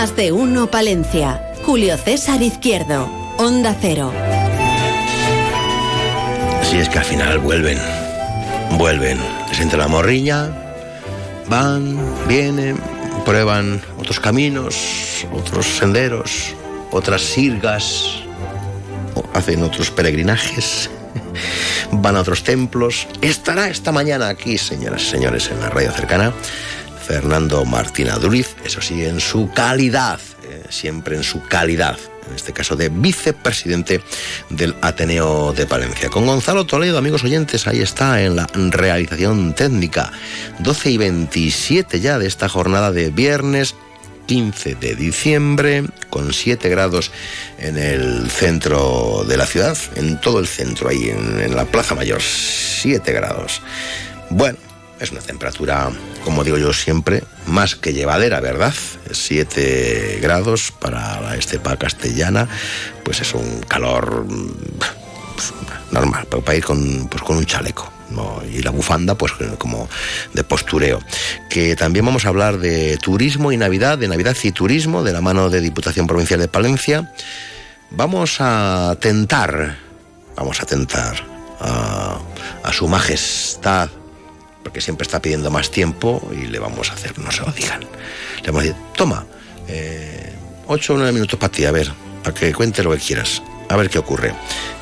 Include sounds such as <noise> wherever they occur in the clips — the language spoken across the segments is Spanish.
Más de uno Palencia. Julio César Izquierdo. Onda Cero. Si es que al final vuelven. Vuelven. Les entra la morriña. Van, vienen, prueban otros caminos, otros senderos, otras sirgas. Hacen otros peregrinajes. <laughs> Van a otros templos. Estará esta mañana aquí, señoras y señores, en la radio cercana. Fernando Martín Aduriz, eso sí, en su calidad, eh, siempre en su calidad, en este caso de vicepresidente del Ateneo de Palencia. Con Gonzalo Toledo, amigos oyentes, ahí está en la realización técnica. 12 y 27 ya de esta jornada de viernes 15 de diciembre, con 7 grados en el centro de la ciudad, en todo el centro, ahí en, en la Plaza Mayor, 7 grados. Bueno, es una temperatura, como digo yo siempre, más que llevadera, ¿verdad? 7 grados para la estepa castellana, pues es un calor mm, normal, para ir con, pues, con un chaleco. Y la bufanda, pues como de postureo. Que también vamos a hablar de turismo y Navidad, de Navidad y turismo, de la mano de Diputación Provincial de Palencia. Vamos a tentar, vamos a tentar a su majestad porque siempre está pidiendo más tiempo y le vamos a hacer, no se lo digan. Le vamos a decir, toma, eh, 8 o 9 minutos para ti, a ver, para que cuente lo que quieras, a ver qué ocurre.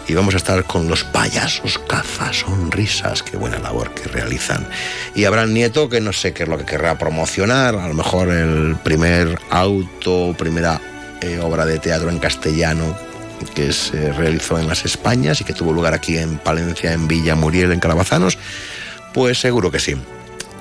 Y vamos a estar con los payasos caza sonrisas, qué buena labor que realizan. Y Abraham Nieto, que no sé qué es lo que querrá promocionar, a lo mejor el primer auto, primera eh, obra de teatro en castellano que se realizó en las Españas y que tuvo lugar aquí en Palencia, en Villa Muriel, en Calabazanos. Pues seguro que sí.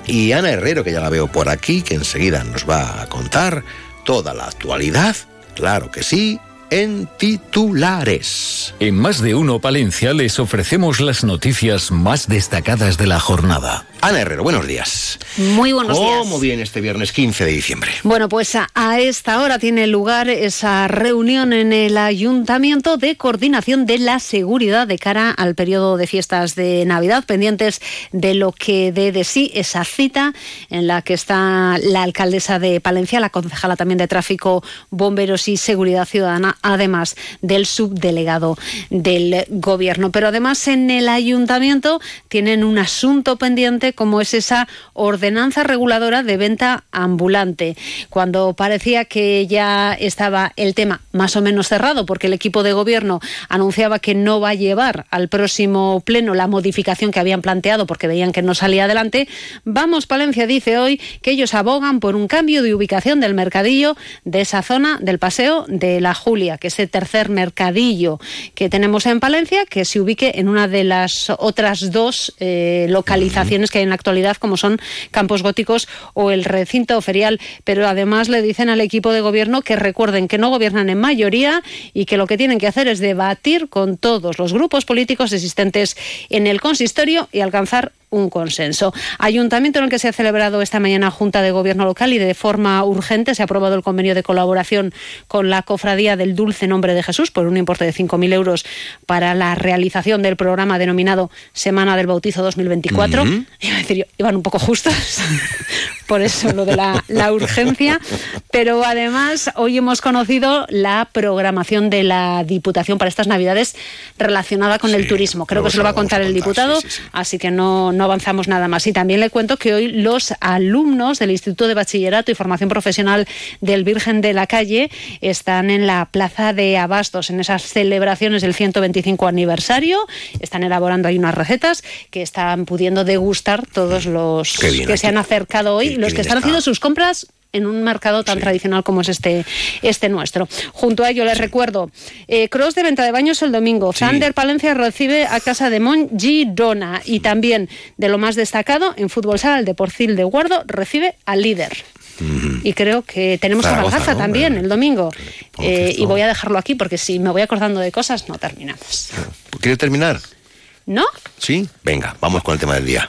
Y Ana Herrero, que ya la veo por aquí, que enseguida nos va a contar toda la actualidad, claro que sí, en titulares. En Más de Uno Palencia les ofrecemos las noticias más destacadas de la jornada. Ana Herrero, buenos días. Muy buenos días. ¿Cómo viene este viernes 15 de diciembre? Bueno, pues a, a, esta hora tiene lugar esa reunión en el Ayuntamiento de Coordinación de la Seguridad de cara al periodo de fiestas de Navidad, pendientes de lo que dé de sí esa cita en la que está la alcaldesa de Palencia, la concejala también de Tráfico, Bomberos y Seguridad Ciudadana, además del subdelegado del Gobierno. Pero además en el Ayuntamiento tienen un asunto pendiente como es esa ordenanza reguladora de venta ambulante. Cuando parecía que ya estaba el tema más o menos cerrado, porque el equipo de gobierno anunciaba que no va a llevar al próximo pleno la modificación que habían planteado porque veían que no salía adelante, Vamos Palencia dice hoy que ellos abogan por un cambio de ubicación del mercadillo de esa zona del paseo de la Julia, que es el tercer mercadillo que tenemos en Palencia, que se ubique en una de las otras dos eh, localizaciones que hay en la actualidad, como son Campos Góticos o el recinto ferial. Pero además le dicen al equipo de gobierno que recuerden que no gobiernan en mayoría y que lo que tienen que hacer es debatir con todos los grupos políticos existentes en el consistorio y alcanzar un consenso. Ayuntamiento en el que se ha celebrado esta mañana Junta de Gobierno Local y de forma urgente se ha aprobado el convenio de colaboración con la Cofradía del Dulce Nombre de Jesús por un importe de 5.000 euros para la realización del programa denominado Semana del Bautizo 2024. Uh -huh. Iba a decir iban un poco justos, por eso lo de la, la urgencia. Pero además hoy hemos conocido la programación de la Diputación para estas Navidades relacionada con sí, el turismo. Creo que se lo va a contar el diputado, sí, sí, así que no no avanzamos nada más. Y también le cuento que hoy los alumnos del Instituto de Bachillerato y Formación Profesional del Virgen de la Calle están en la Plaza de Abastos, en esas celebraciones del 125 aniversario. Están elaborando ahí unas recetas que están pudiendo degustar todos los que aquí. se han acercado hoy, los que están está. haciendo sus compras en un mercado tan sí. tradicional como es este, este nuestro. Junto a ello les sí. recuerdo, eh, cross de venta de baños el domingo, sí. Sander Palencia recibe a Casa de Mon Girona y también de lo más destacado en fútbol sala el de Porcil de Guardo recibe al líder. Y creo que tenemos a Cabalgaza también el domingo. Eh, y voy a dejarlo aquí porque si me voy acordando de cosas no terminamos. ¿Quieres terminar? ¿No? Sí, venga, vamos con el tema del día.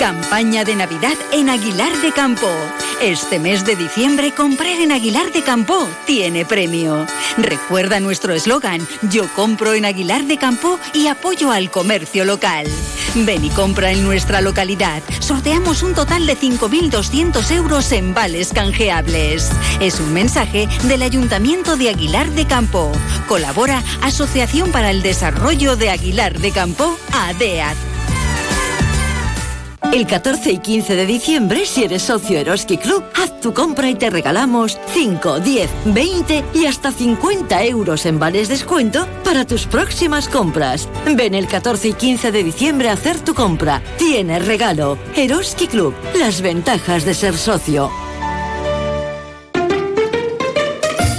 Campaña de Navidad en Aguilar de Campo. Este mes de diciembre comprar en Aguilar de Campo tiene premio. Recuerda nuestro eslogan, yo compro en Aguilar de Campo y apoyo al comercio local. Ven y compra en nuestra localidad. Sorteamos un total de 5.200 euros en vales canjeables. Es un mensaje del Ayuntamiento de Aguilar de Campo. Colabora Asociación para el Desarrollo de Aguilar de Campo, ADEAT. El 14 y 15 de diciembre, si eres socio Eroski Club, haz tu compra y te regalamos 5, 10, 20 y hasta 50 euros en vales descuento para tus próximas compras. Ven el 14 y 15 de diciembre a hacer tu compra. Tienes regalo. Eroski Club, las ventajas de ser socio.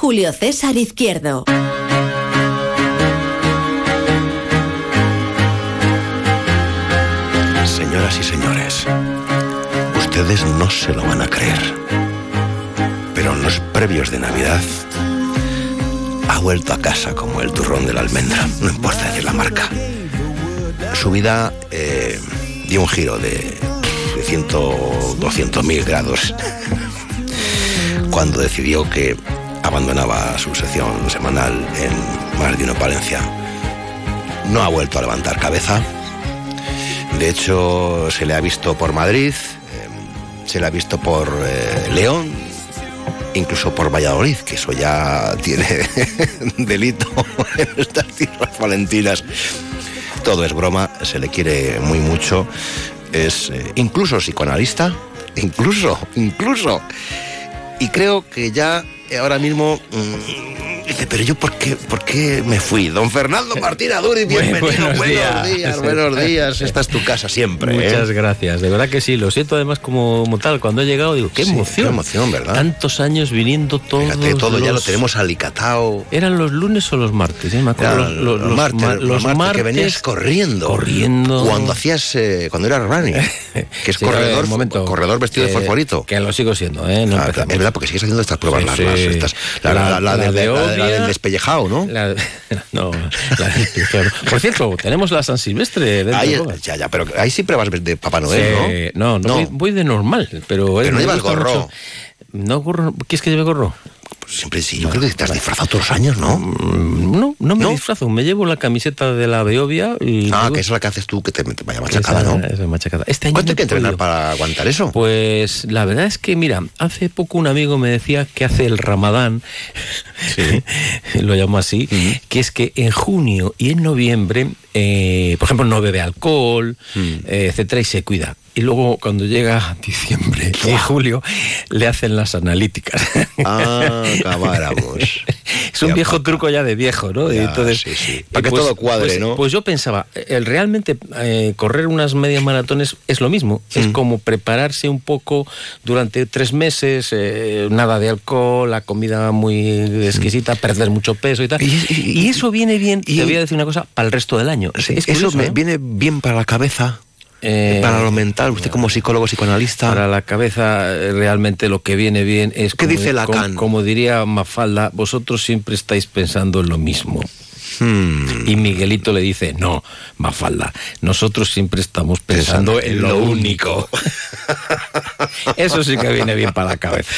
Julio César Izquierdo. Señoras y señores, ustedes no se lo van a creer, pero en los previos de Navidad ha vuelto a casa como el turrón de la almendra, no importa decir la marca. Su vida eh, dio un giro de, de 100, 200 mil grados cuando decidió que abandonaba su sección semanal en Más de Uno Palencia. No ha vuelto a levantar cabeza. De hecho, se le ha visto por Madrid, eh, se le ha visto por eh, León, incluso por Valladolid, que eso ya <laughs> tiene delito <laughs> en estas tierras valentinas. Todo es broma, se le quiere muy mucho, es eh, incluso psicoanalista, incluso, incluso. Y creo que ya ahora mismo mm, dice, pero yo por qué, por qué me fui. Don Fernando Martín Aduri, <laughs> bienvenido. buenos buenos, días. días. buenos días. Esta es tu casa siempre. ¿eh? Muchas gracias, de verdad que sí, lo siento además como, como tal, cuando he llegado digo, qué Sí, emoción. qué emoción, ¿verdad? Tantos años viniendo todos Fíjate, todo ya lo tenemos alicatado. ¿Eran los lunes o los martes? eh? Me acuerdo, los, martes, ma- los martes que venías corriendo. corriendo. Cuando hacías, eh, cuando eras running. <laughs> Que es Sí, corredor, momento. corredor vestido de fosforito. Que lo sigo siendo, ¿eh? No Ah, es verdad, porque sigues haciendo estas pruebas, Sí, sí. Las- estas- la, la- de la- la Obvia. del despellejado, ¿no? No, la del. Por cierto, tenemos la San Silvestre Ahí, de ya, ya, pero ahí siempre vas de Papá Noel, Sí, no, no, Voy, voy de normal, pero... Pero no llevas gorro. mucho. No gorro, ¿quieres que lleve gorro? Siempre sí, yo creo que te has disfrazado todos los años, ¿no? Mm, No, no me ¿No? disfrazo, me llevo la camiseta de la Beovia y... Ah, que es la que haces tú, que te, te vaya machacada, Esa- ¿no? esa machacada. Este año ¿Cuánto hay que entrenar para aguantar eso? Pues la verdad es que, mira, hace poco un amigo me decía que hace el ramadán, <laughs> lo llamo así, que es que en junio y en noviembre, eh, por ejemplo, no bebe alcohol, eh, etcétera, y se cuida. Y luego cuando llega diciembre y julio, le hacen las analíticas. Ah, acabáramos. <laughs> es un viejo truco ya de viejo, ¿no? Y Ya, entonces, sí, sí. y Para que todo cuadre, pues- ¿no? Pues yo pensaba, el realmente eh, correr unas medias maratones es lo mismo. Es Mm. como prepararse un poco durante tres meses, eh, nada de alcohol, la comida muy exquisita, perder mucho peso y tal. Y- Y, y- eso viene bien, y- te voy a decir una cosa, para el resto del año. Sí, Es eso curioso, me ¿eh? viene bien para la cabeza, Eh, para lo mental. Usted como psicólogo, psicoanalista. Para la cabeza eh, realmente lo que viene bien es... ¿Qué como- dice como- Lacan? Como, diría Mafalda, vosotros siempre estáis pensando en lo mismo. Hmm. Y Miguelito le dice, no, Mafalda, nosotros siempre estamos pensando, en lo único. <laughs> eso sí que viene bien para la cabeza.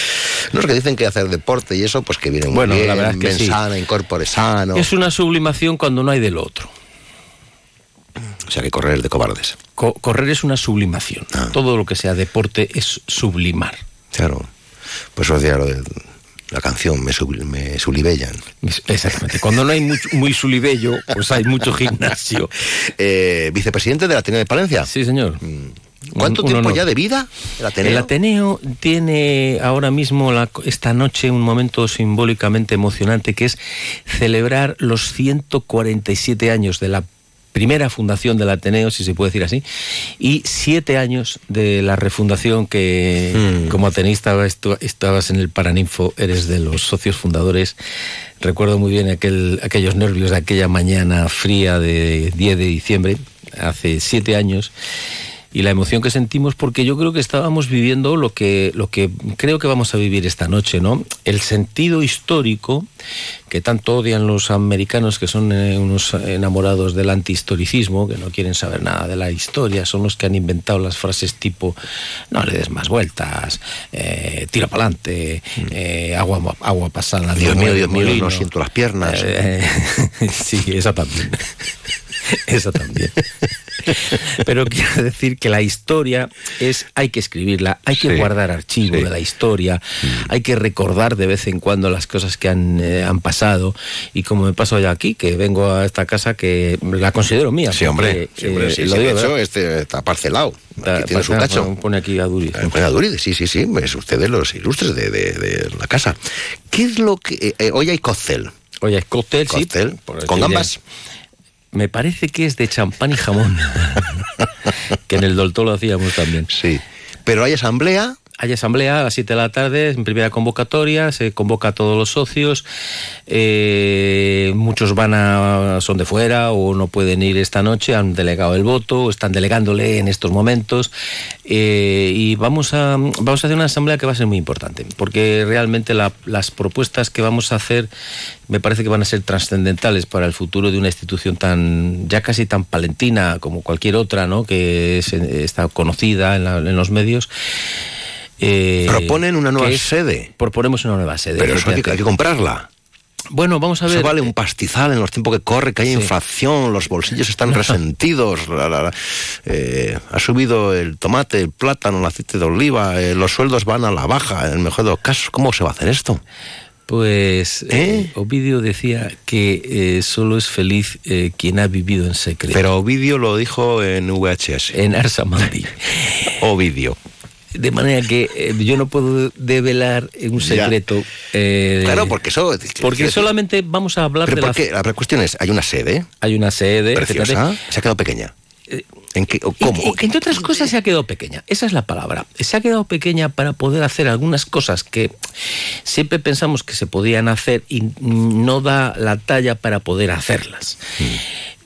No es que dicen que hacer deporte y eso, pues que viene muy Bueno, bien, la verdad es que sí. sana, incorpore sano. Es una sublimación cuando no hay del otro. O sea que correr es de cobardes. Co- correr es una sublimación. Ah. Todo lo que sea deporte es sublimar. Claro. Pues eso decía lo de la canción, me, sub- me sublibellan. Exactamente. Cuando no hay mucho, muy sulibello, pues hay mucho <laughs> gimnasio. Eh, vicepresidente del Ateneo de Palencia. Sí, señor. ¿Cuánto Un- un tiempo honor. ya de vida el Ateneo? El Ateneo tiene ahora mismo, la- esta noche, un momento simbólicamente emocionante que es celebrar los 147 años de la primera fundación del Ateneo, si se puede decir así, y siete años de la refundación que Mm. como ateneísta estu- estabas en el Paraninfo, eres de los socios fundadores. Recuerdo muy bien aquel, aquellos nervios de aquella mañana fría de 10 de diciembre, hace siete años y la emoción que sentimos porque yo creo que estábamos viviendo lo que lo que creo que vamos a vivir esta noche, ¿no? El sentido histórico que tanto odian los americanos que son eh, unos enamorados del antihistoricismo, que no quieren saber nada de la historia, son los que han inventado las frases tipo no le des más vueltas, eh, tira para adelante, agua agua pasada, Mm. Dios mío, Dios mío, molino". no siento las piernas. Eh, <laughs> sí, esa también. <laughs> Esa también. <laughs> Pero quiero decir que la historia es, hay que escribirla, hay que Sí, guardar archivo sí. de la historia, hay que recordar de vez en cuando las cosas que han, eh, han pasado. Y como me paso ya aquí, que vengo a esta casa que la considero mía. Sí, hombre, porque, hombre, eh, lo digo de hecho, este está parcelado. Está- Aquí tiene su pone- cacho. Pone aquí a Duri. Eh, Buena Duride, sí, sí, sí, es ustedes los ilustres de, de- de la casa. ¿Qué es lo que... eh, eh, hoy hay cóctel, Oye, es cóctel, sí. por con ya. Me parece que es de champán y jamón. <laughs> que en el Dolto lo hacíamos también. Sí. Pero hay asamblea, Hay asamblea a las 7 de la tarde, en primera convocatoria, se convoca a todos los socios, eh, muchos van a, son de fuera o no pueden ir esta noche, han delegado el voto, están delegándole en estos momentos eh, y vamos a, vamos a hacer una asamblea que va a ser muy importante, porque realmente la- las propuestas que vamos a hacer me parece que van a ser trascendentales para el futuro de una institución tan, ya casi tan palentina como cualquier otra, ¿no? que eh, está conocida en los medios. Eh, proponen una nueva es- sede. Proponemos una nueva sede. Pero eso hay que, hay que comprarla. Bueno, vamos a ver. Eso vale un pastizal en los tiempos que corre, que hay Sí. inflación, los bolsillos están <laughs> resentidos, la- la- la- eh, ha subido el tomate, el plátano, el aceite de oliva, eh, los sueldos van a la baja, en el mejor de los casos. ¿Cómo se va a hacer esto? Pues Ovidio decía que solo es feliz quien ha vivido en secreto. Pero Ovidio lo dijo en VHS. en Arsamandi. <laughs> Ovidio. De manera que eh, yo no puedo develar un secreto. eh, Claro, porque eso... Porque solamente vamos a hablar Pero de la. porque la cuestión es, hay una sede Hay una sede. preciosa, se ha quedado pequeña. Eh, ¿En qué, o ¿Cómo? entre otras cosas se ha quedado pequeña, esa es la palabra. Se ha quedado pequeña para poder hacer algunas cosas que siempre pensamos que se podían hacer y no da la talla para poder hacerlas.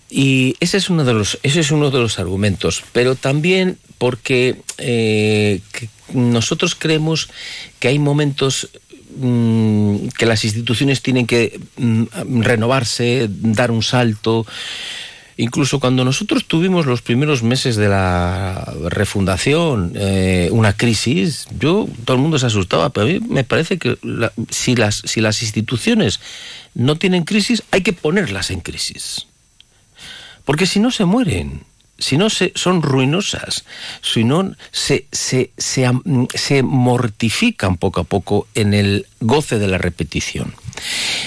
Y ese es uno de los, ese es uno de los argumentos, pero también porque eh, nosotros creemos que hay momentos mm, que las instituciones tienen que mm, renovarse, dar un salto. Incluso cuando nosotros tuvimos los primeros meses de la refundación, eh, una crisis, yo todo el mundo se asustaba, pero a mí me parece que la- si, las, si las instituciones no tienen crisis, hay que ponerlas en crisis. Porque si no se mueren, si no se, son ruinosas, si no se, se, se, se mortifican poco a poco en el goce de la repetición.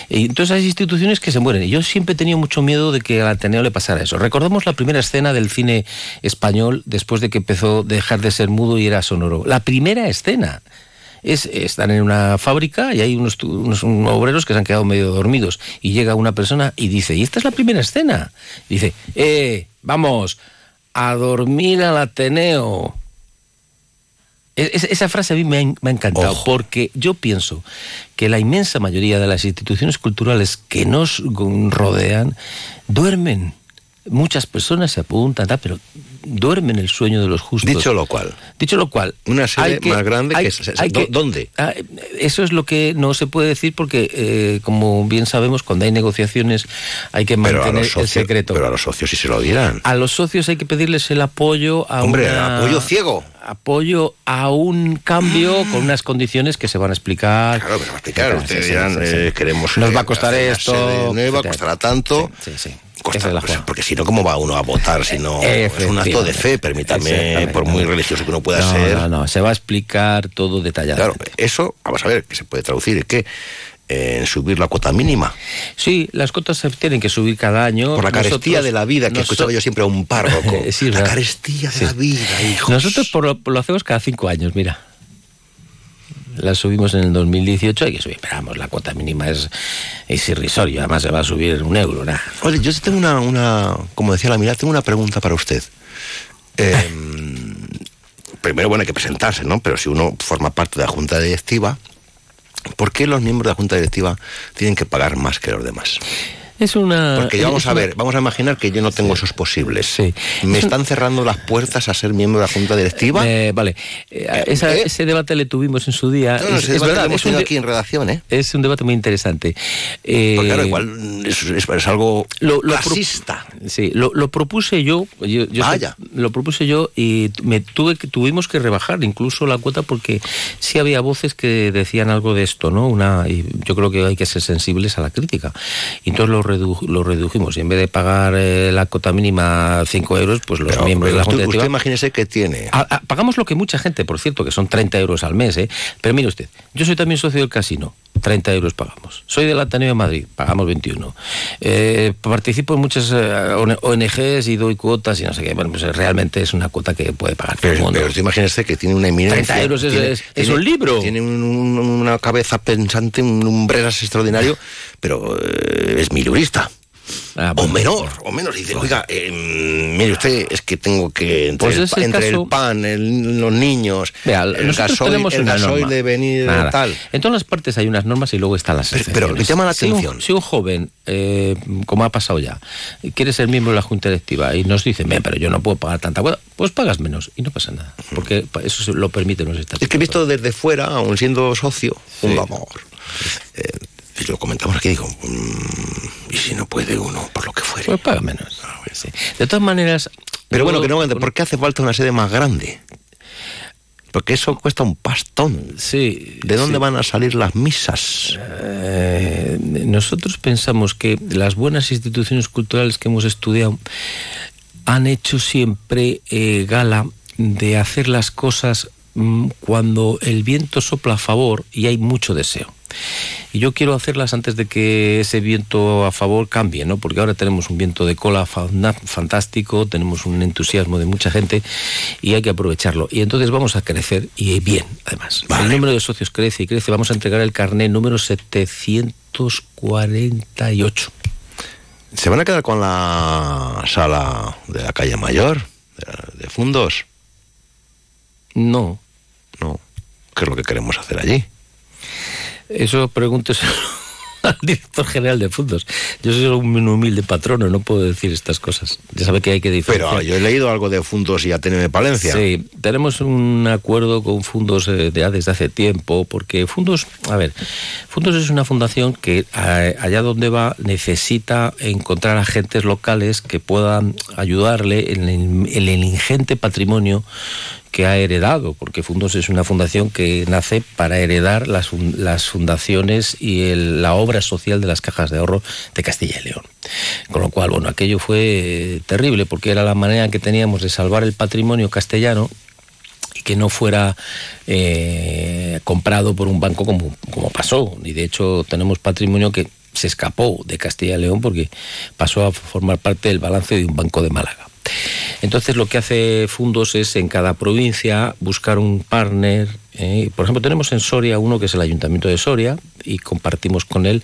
Entonces hay instituciones que se mueren. Y yo siempre he tenido mucho miedo de que al Ateneo le pasara eso. Recordamos la primera escena del cine español después de que empezó a dejar de ser mudo y era sonoro. La primera escena. Es, están en una fábrica y hay unos, unos- unos obreros que se han quedado medio dormidos y llega una persona y dice, y esta es la primera escena. Dice, eh, vamos, a dormir al Ateneo. Es- esa frase a mí me ha, me ha encantado Ojo. porque yo pienso que la inmensa mayoría de las instituciones culturales que nos rodean duermen. Muchas personas se apuntan, pero duermen el sueño de los justos. Dicho lo cual. Dicho lo cual. Una sede más grande que, hay ¿Dónde? Ah, eso es lo que no se puede decir porque, eh, como bien sabemos, cuando hay negociaciones hay que mantener el secreto. Pero a los socios si se lo dirán. A los socios hay que pedirles el apoyo a Hombre, apoyo ciego. Apoyo a un cambio con unas condiciones que se van a explicar. Claro, pero va a explicar. Ustedes dirán, eh, queremos. Nos va a costar esto. Nueva, costará tanto. Sí, sí. Pues, porque si no, ¿cómo va uno a votar? Si no, es un acto de fe, permítame, por muy religioso que uno pueda ser. No, no, se va a explicar todo detallado. Claro, eso, vamos a ver, que se puede traducir en que en subir la cuota mínima. Sí, las cuotas se tienen que subir cada año. Por la carestía de la vida, que escuchaba yo siempre a un párroco. <laughs> la carestía de la vida, hijos. Nosotros lo hacemos cada cinco años, mira la subimos en el 2018, hay que subir, pero la cuota mínima es, es irrisoria, además se va a subir un euro, nada. Oye, yo tengo una, una, como decía la mirada, tengo una pregunta para usted. Em, primero, bueno, hay que presentarse, ¿no? Pero si uno forma parte de la Junta Directiva, ¿por qué los miembros de la Junta Directiva tienen que pagar más que los demás? Es una. Porque vamos a ver, vamos a imaginar que yo no tengo esos posibles. Sí. ¿Me están cerrando las puertas a ser miembro de la Junta Directiva? Eh, vale. Eh, ¿Eh? Ese debate le tuvimos en su día. es, verdad, hemos tenido aquí en redacción, ¿eh? Es un debate muy interesante. Porque claro, igual es, algo lo. Sí, lo, propuse yo. yo, Vaya. lo propuse yo y me tuve que, tuvimos que rebajar incluso la cuota porque sí había voces que decían algo de esto, ¿no? Una, y yo creo que hay que ser sensibles a la crítica. Y entonces lo lo redujimos y en vez de pagar eh, la cota mínima 5 euros, pues los miembros de la Junta Usted imagínese que tiene. pagamos lo que mucha gente, por cierto, que son 30 euros al mes, ¿eh? Pero mire usted, yo soy también socio del casino. 30 euros pagamos. Soy del Ateneo de Madrid, pagamos 21. Eh, participo en muchas eh, ONGs y doy cuotas y no sé qué. Bueno, pues realmente es una cuota que puede pagar pero, todo el mundo. Pero imagínese que tiene una eminencia. 30 euros es, un libro. Tiene una cabeza pensante, un umbreras extraordinario, pero es mi Ah, o menor, o menos. dice, oiga, eh, mire usted, es que tengo que entre, pues el, entre el, pan, los niños, el gasoil, de venir tal. En todas las partes hay unas normas y luego están las pero, pero me llama la atención. Si un, joven, eh, como ha pasado ya, quiere ser miembro de la Junta Directiva y nos dice, pero yo no puedo pagar tanta cuota, pues pagas menos y no pasa nada, porque eso lo permite los estatutos. Es que visto desde fuera, aún siendo socio, un amor. Eh, y lo comentamos aquí, digo, mm, ¿y si no puede uno, por lo que fuere? Pues paga menos. Ah, de todas maneras... Pero bueno, que no, ¿por qué hace falta una sede más grande? Porque eso cuesta un pastón. Sí. ¿De dónde van a salir las misas? Eh, nosotros pensamos que las buenas instituciones culturales que hemos estudiado han hecho siempre eh, gala de hacer las cosas mm, cuando el viento sopla a favor y hay mucho deseo. Y yo quiero hacerlas antes de que ese viento a favor cambie, ¿no? Porque ahora tenemos un viento de cola fantástico, tenemos un entusiasmo de mucha gente y hay que aprovecharlo. Y entonces vamos a crecer y bien, además. El número de socios crece y crece. Vamos a entregar el carnet número 748. ¿Se van a quedar con la sala de la calle Mayor, de fundos? No. No. ¿Qué es lo que queremos hacer allí? Eso pregúnteselo <laughs> al director general de fondos. Yo soy un humilde patrono, no puedo decir estas cosas. Ya sabe que hay que diferenciar. Pero yo he leído algo de fundos y Ateneo de Palencia. Sí, tenemos un acuerdo con fundos eh, de, desde hace tiempo, porque fundos, a ver, fundos es una fundación que allá donde va necesita encontrar agentes locales que puedan ayudarle en el ingente patrimonio que ha heredado, porque Fundos es una fundación que nace para heredar las, fundaciones y la obra social de las cajas de ahorro de Castilla y León. Con lo cual, bueno, aquello fue eh, terrible porque era la manera que teníamos de salvar el patrimonio castellano y que no fuera eh, comprado por un banco como, como pasó. Y de hecho tenemos patrimonio que se escapó de Castilla y León porque pasó a formar parte del balance de un banco de Málaga. Entonces lo que hace Fundos es en cada provincia buscar un partner ¿eh? por ejemplo, tenemos en Soria uno que es el Ayuntamiento de Soria y compartimos con él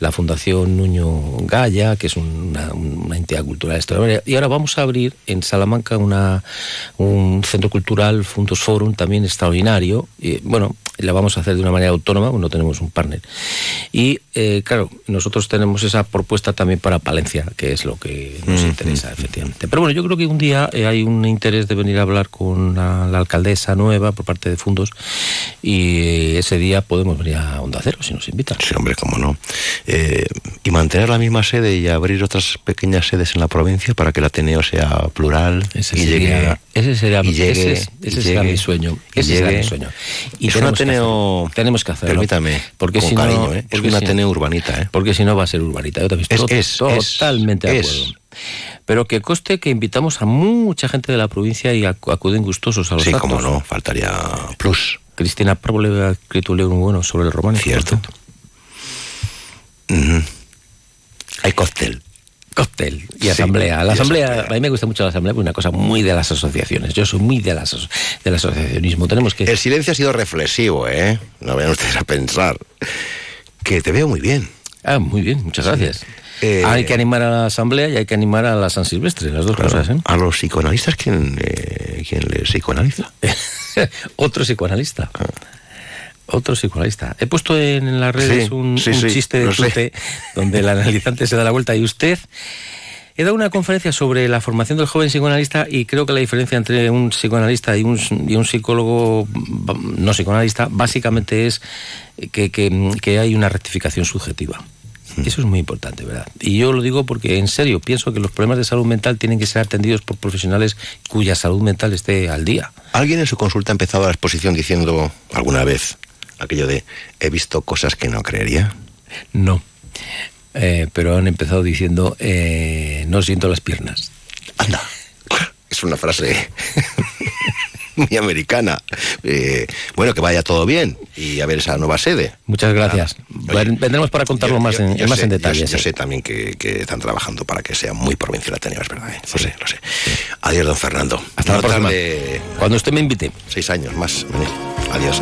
la Fundación Nuño Gaya, que es una, entidad cultural extraordinaria. Y ahora vamos a abrir en Salamanca una, un centro cultural, Fundos Forum, también extraordinario. Y, bueno, la vamos a hacer de una manera autónoma, no tenemos un partner. Y eh, claro, nosotros tenemos esa propuesta también para Palencia, que es lo que nos interesa, efectivamente. Pero bueno, yo creo que un día eh, hay un interés de venir a hablar con la, alcaldesa nueva por parte de Fundos y ese día podemos venir a Onda Cero si nos invitan. Sí, hombre, cómo no. Eh, y mantener la misma sede y abrir otras pequeñas sedes en la provincia para que el Ateneo sea plural ese y sería, llegue. Ese sería, ese, ese será mi sueño. ese será mi sueño. Y es un Ateneo. tenemos que hacerlo. Permítame. Porque si no, ¿eh? es un Ateneo urbanita. ¿eh? Porque si no va a ser urbanita. Yo también estoy es, totalmente de acuerdo. Pero que coste que invitamos a mucha gente de la provincia y acuden gustosos a los Sí, como no, faltaría plus. Cristina Próbole ha escrito un libro muy bueno sobre el romano. Cierto. Hay cóctel. Cóctel y asamblea. La asamblea, a mí me gusta mucho la asamblea, porque es una cosa muy de las asociaciones. Yo soy muy de las del asociacionismo. Tenemos que. El silencio ha sido reflexivo, ¿eh? No vayan ustedes a pensar. Que te veo muy bien. Ah, muy bien, muchas gracias. Eh, hay que animar a la asamblea y hay que animar a la San Silvestre, las dos cosas. ¿eh? A los psicoanalistas, ¿quién, eh, ¿quién les psicoanaliza? <laughs> Otro psicoanalista. Ah. Otro psicoanalista. He puesto en las redes un, chiste de Tute donde el analizante se da la vuelta y usted... He dado una conferencia sobre la formación del joven psicoanalista y creo que la diferencia entre un psicoanalista y un, y un psicólogo no psicoanalista básicamente es que, que hay una rectificación subjetiva. Eso es muy importante, ¿verdad? Y yo lo digo porque en serio pienso que los problemas de salud mental tienen que ser atendidos por profesionales cuya salud mental esté al día. ¿Alguien en su consulta ha empezado la exposición diciendo alguna vez aquello de he visto cosas que no creería? No, eh, pero han empezado diciendo eh, no siento las piernas. Anda, es una frase <laughs> <laughs> muy americana. Eh, bueno, que vaya todo bien y a ver esa nueva sede. Muchas gracias. Vendremos para contarlo más, en, más en detalle. Yo, sé también que, están trabajando para que sea muy provincial Ateneo, es verdad. ¿eh? Lo sé, lo sé. Adiós, don Fernando. Hasta la próxima. Cuando usted me invite. Seis años más. Adiós.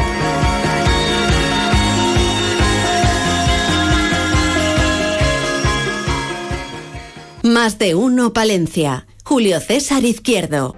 Más de uno, Palencia. Julio César Izquierdo.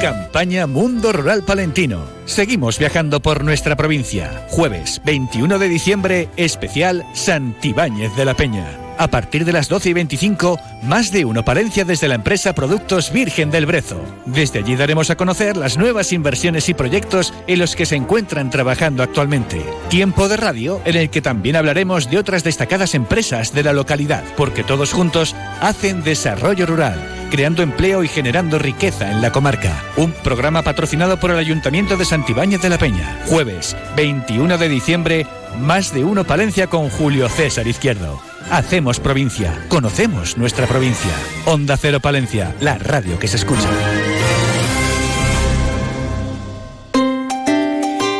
Campaña Mundo Rural Palentino. Seguimos viajando por nuestra provincia. Jueves 21 de diciembre, especial Santibáñez de la Peña. A partir de las 12 y 25, más de uno Palencia desde la empresa Productos Virgen del Brezo. Desde allí daremos a conocer las nuevas inversiones y proyectos en los que se encuentran trabajando actualmente. Tiempo de radio en el que también hablaremos de otras destacadas empresas de la localidad, porque todos juntos hacen desarrollo rural, creando empleo y generando riqueza en la comarca. Un programa patrocinado por el Ayuntamiento de Santibáñez de la Peña. Jueves 21 de diciembre, más de uno Palencia con Julio César Izquierdo. Hacemos provincia, conocemos nuestra provincia. Onda Cero Palencia, la radio que se escucha.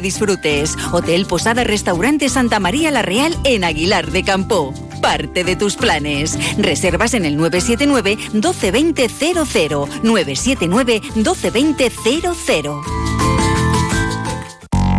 disfrutes. Hotel Posada Restaurante Santa María La Real en Aguilar de Campo. Parte de tus planes. Reservas en el 979 1220 00 979 1220 00.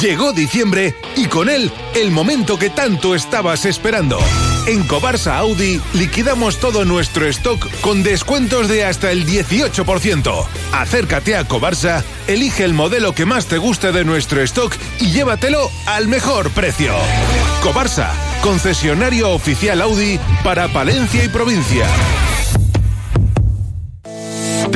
Llegó diciembre y con él el momento que tanto estabas esperando. En Cobarsa Audi liquidamos todo nuestro stock con descuentos de hasta el 18%. Acércate a Cobarsa, elige el modelo que más te guste de nuestro stock y llévatelo al mejor precio. Cobarsa, concesionario oficial Audi para Palencia y provincia.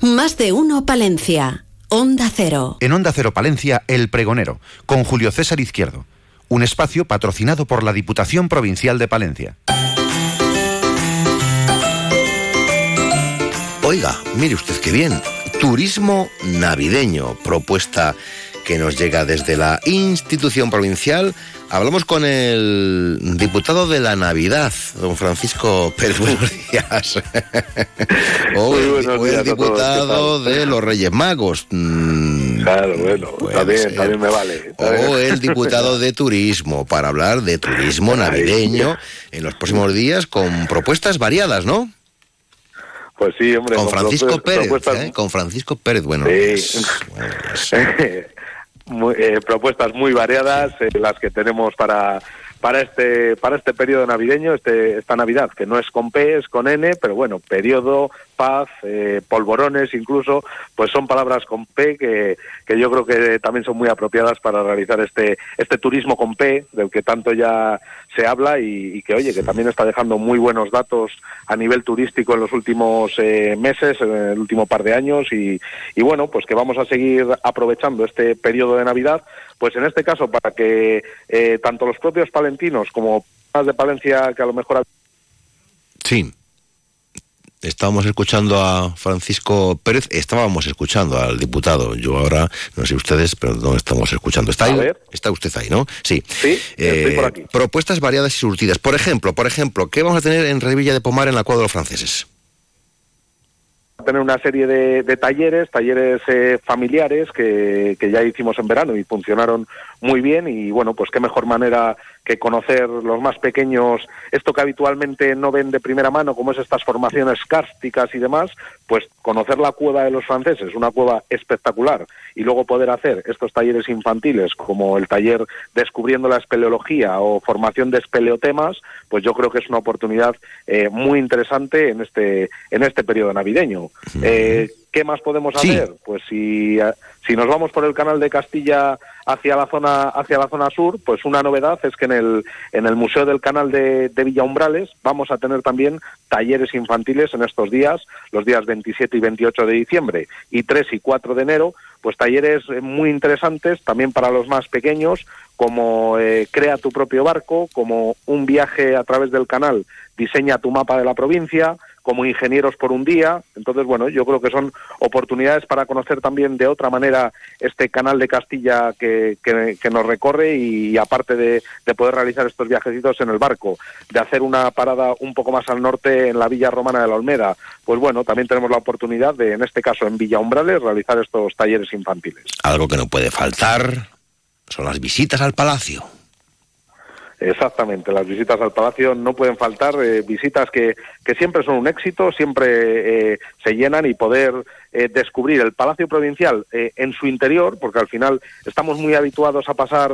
Más de uno Palencia. Onda Cero. En Onda Cero Palencia, El Pregonero, con Julio César Izquierdo. Un espacio patrocinado por la Diputación Provincial de Palencia. Oiga, mire usted qué bien. Turismo navideño, propuesta que nos llega desde la institución provincial. Hablamos con el diputado de la Navidad, don Francisco Pérez. <laughs> Buenos días. o el, diputado de los Reyes Magos. Mm, claro, bueno, también, también me vale. O el diputado de turismo, para hablar de turismo navideño en los próximos días con propuestas variadas, ¿no? Pues sí, hombre. Con Francisco Pérez, ¿eh? Con Francisco Pérez, bueno. Sí. <laughs> Eh, propuestas muy variadas, eh, las que tenemos para para este para este periodo navideño, este, esta Navidad, que no es con P, es con N, pero bueno, periodo, paz, eh, polvorones incluso, pues son palabras con P que, que yo creo que también son muy apropiadas para realizar este, este turismo con P, del que tanto ya se habla y, que, oye, que también está dejando muy buenos datos a nivel turístico en los últimos eh, meses, en el último par de años y, y bueno, pues que vamos a seguir aprovechando este periodo de Navidad pues en este caso para que eh, tanto los propios palentinos como más de Palencia que a lo mejor... Sí. Estábamos escuchando a Francisco Pérez, estábamos escuchando al diputado. Yo ahora, no sé ustedes, pero no estamos escuchando. ¿Está ahí? Está usted ahí, ¿no? Sí. Sí, estoy por aquí. Propuestas variadas y surtidas. Por ejemplo, por ejemplo, ¿qué vamos a tener en Revilla de Pomar en la cuadra de los franceses? tener una serie de, talleres, talleres eh, familiares que, que, ya hicimos en verano y funcionaron muy bien y bueno, pues qué mejor manera que conocer los más pequeños esto que habitualmente no ven de primera mano, como es estas formaciones cársticas y demás, pues conocer la cueva de los franceses, una cueva espectacular, y luego poder hacer estos talleres infantiles como el taller Descubriendo la espeleología o formación de espeleotemas, pues yo creo que es una oportunidad eh, muy interesante en este, en este periodo navideño. Eh, ¿Qué más podemos hacer? Pues si, si nos vamos por el canal de Castilla hacia la zona hacia la zona sur, pues una novedad es que en el en el Museo del Canal de, de Villa Umbrales vamos a tener también talleres infantiles en estos días, los días 27 y 28 de diciembre y 3 y 4 de enero, pues talleres muy interesantes también para los más pequeños, como eh, crea tu propio barco, como un viaje a través del canal, diseña tu mapa de la provincia, como ingenieros por un día. Entonces, bueno, yo creo que son oportunidades para conocer también de otra manera este canal de Castilla que, que, nos recorre y, aparte de, de, poder realizar estos viajecitos en el barco, de hacer una parada un poco más al norte en la Villa Romana de la Olmeda, pues bueno, también tenemos la oportunidad de, en este caso en Villa Umbrales, realizar estos talleres infantiles. Algo que no puede faltar son las visitas al palacio. Exactamente, las visitas al Palacio no pueden faltar, eh, visitas que, que, siempre son un éxito, siempre eh, se llenan y poder eh, descubrir el Palacio Provincial en su interior, porque al final estamos muy habituados a pasar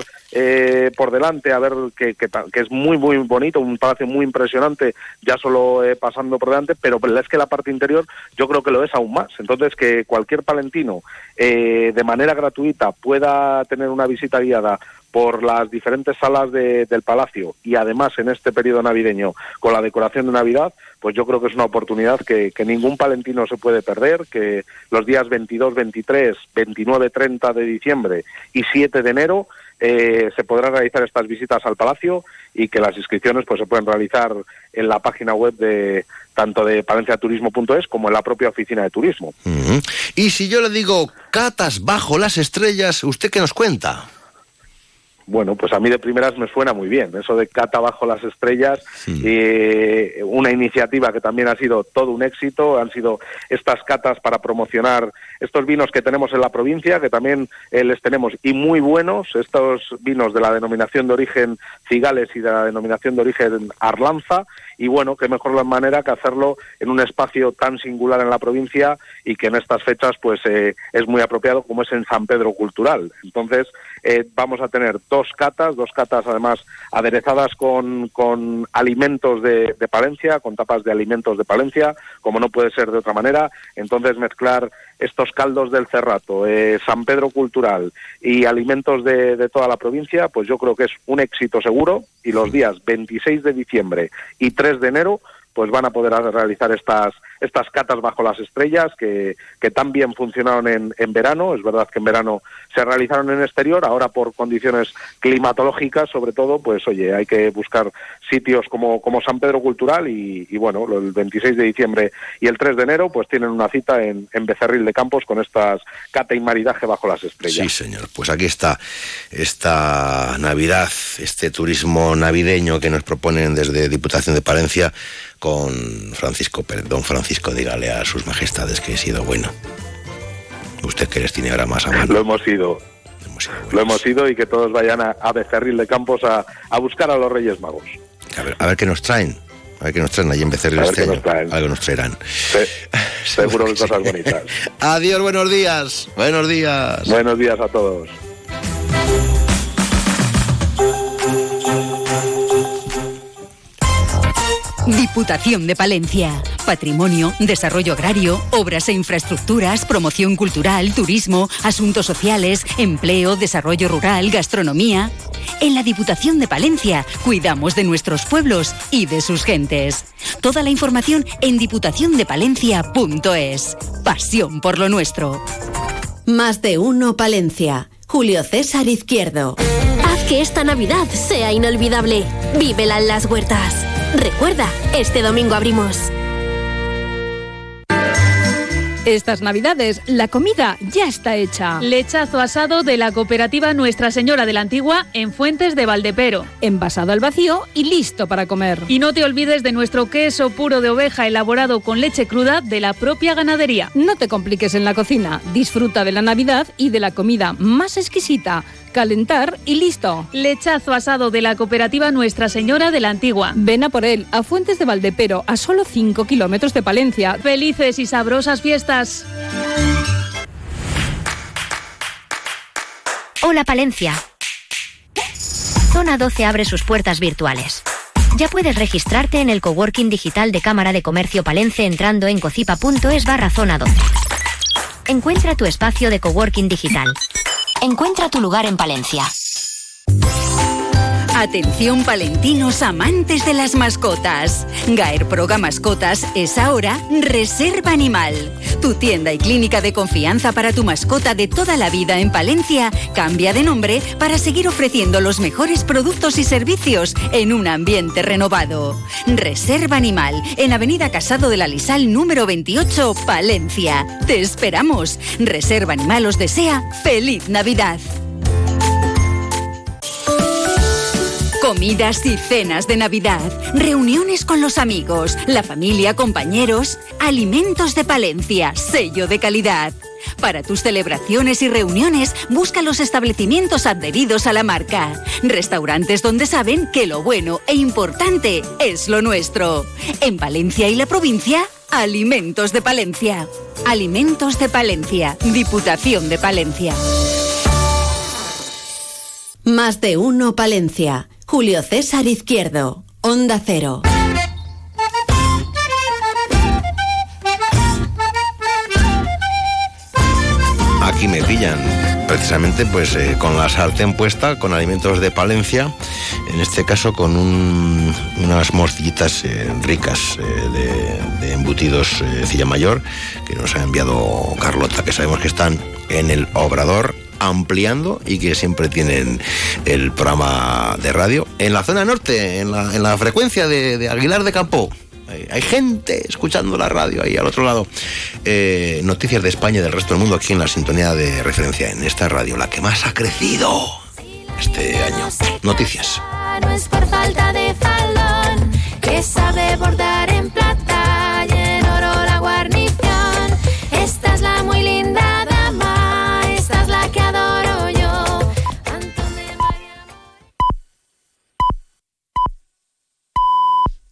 por delante, a ver que, que, que, es muy, muy bonito, un palacio muy impresionante, ya solo pasando por delante, pero es que la parte interior yo creo que lo es aún más. Entonces, que cualquier palentino de manera gratuita pueda tener una visita guiada por las diferentes salas del Palacio y además en este periodo navideño con la decoración de Navidad, pues yo creo que es una oportunidad que, ningún palentino se puede perder, que los días 22, 23, 29, 30 de diciembre y 7 de enero eh, se podrán realizar estas visitas al Palacio y que las inscripciones pues se pueden realizar en la página web de tanto de palenciaturismo.es como en la propia oficina de turismo. Y si yo le digo catas bajo las estrellas, ¿usted qué nos cuenta? Bueno, pues a mí de primeras me suena muy bien. Eso de Cata bajo las estrellas, eh, una iniciativa que también ha sido todo un éxito. Han sido estas catas para promocionar estos vinos que tenemos en la provincia, que también eh, les tenemos y muy buenos. Estos vinos de la denominación de origen Cigales y de la denominación de origen Arlanza. Y bueno, qué mejor manera que hacerlo en un espacio tan singular en la provincia y que en estas fechas pues eh, es muy apropiado como es en San Pedro Cultural. Entonces, eh, vamos a tener dos catas, dos catas además aderezadas con, con alimentos de, de, Palencia, con tapas de alimentos de Palencia, como no puede ser de otra manera. Entonces mezclar estos caldos del Cerrato, eh, San Pedro Cultural y alimentos de, de, toda la provincia, pues yo creo que es un éxito seguro y los días 26 de diciembre y 3 de enero pues van a poder realizar estas estas catas bajo las estrellas que, que tan bien funcionaron en, en, verano. Es verdad que en verano se realizaron en exterior, ahora por condiciones climatológicas, sobre todo, pues oye, hay que buscar sitios como, como San Pedro Cultural y, y bueno, el 26 de diciembre y el 3 de enero, pues tienen una cita en, Becerril de Campos con estas cata y maridaje bajo las estrellas. Sí, señor. Pues aquí está esta Navidad, este turismo navideño que nos proponen desde Diputación de Palencia con Francisco Pérez, don Francisco, dígale a sus majestades que he sido bueno. Usted que les tiene ahora más a mano. Lo hemos ido. Hemos sido Lo hemos ido y que todos vayan a, a Becerril de Campos a, a, buscar a los Reyes Magos. A ver, a ver qué nos traen. A ver qué nos traen allí en Becerril este año. Nos Algo nos traerán. Sí, <laughs> seguro que cosas bonitas. <laughs> Adiós, buenos días. Buenos días. Buenos días a todos. Diputación de Palencia. Patrimonio, desarrollo agrario, obras e infraestructuras, promoción cultural, turismo, asuntos sociales, empleo, desarrollo rural, gastronomía. En la Diputación de Palencia cuidamos de nuestros pueblos y de sus gentes. Toda la información en diputaciondepalencia.es. Pasión por lo nuestro. Más de uno Palencia. Julio César Izquierdo. Haz que esta Navidad sea inolvidable. Vívela en las huertas. Recuerda, este domingo abrimos. Estas navidades la comida ya está hecha. Lechazo asado de la cooperativa Nuestra Señora de la Antigua en Fuentes de Valdepero. Envasado al vacío y listo para comer. Y no te olvides de nuestro queso puro de oveja elaborado con leche cruda de la propia ganadería. No te compliques en la cocina. Disfruta de la Navidad y de la comida más exquisita calentar y listo. Lechazo asado de la cooperativa Nuestra Señora de la Antigua. Ven a por él a Fuentes de Valdepero, a solo 5 kilómetros de Palencia. Felices y sabrosas fiestas. Hola Palencia. Zona 12 abre sus puertas virtuales. Ya puedes registrarte en el coworking digital de Cámara de Comercio Palencia entrando en cocipa.es barra zona 12. Encuentra tu espacio de coworking digital. Encuentra tu lugar en Palencia. Atención palentinos amantes de las mascotas. Gaer Proga Mascotas es ahora Reserva Animal. Tu tienda y clínica de confianza para tu mascota de toda la vida en Palencia cambia de nombre para seguir ofreciendo los mejores productos y servicios en un ambiente renovado. Reserva Animal en Avenida Casado de la Lisal número 28, Palencia. Te esperamos. Reserva Animal os desea feliz Navidad. Comidas y cenas de Navidad, reuniones con los amigos, la familia, compañeros, alimentos de Palencia, sello de calidad. Para tus celebraciones y reuniones, busca los establecimientos adheridos a la marca. Restaurantes donde saben que lo bueno e importante es lo nuestro. En Valencia y la provincia, Alimentos de Palencia. Alimentos de Palencia, Diputación de Palencia. Más de uno Palencia. Julio César Izquierdo, Onda Cero. Aquí me pillan, precisamente pues eh, con la sartén puesta, con alimentos de Palencia, en este caso con un, unas morcillitas eh, ricas eh, de, de, embutidos Cilla Mayor, que nos ha enviado Carlota, que sabemos que están en el Obrador ampliando y que siempre tienen el programa de radio en la zona norte, en la, en la frecuencia de, Aguilar de Campo. Hay, hay, gente escuchando la radio ahí al otro lado. Eh, noticias de España y del resto del mundo aquí en la sintonía de referencia en esta radio, la que más ha crecido. este año. Noticias. No es por falta de faldón, que sabe bordar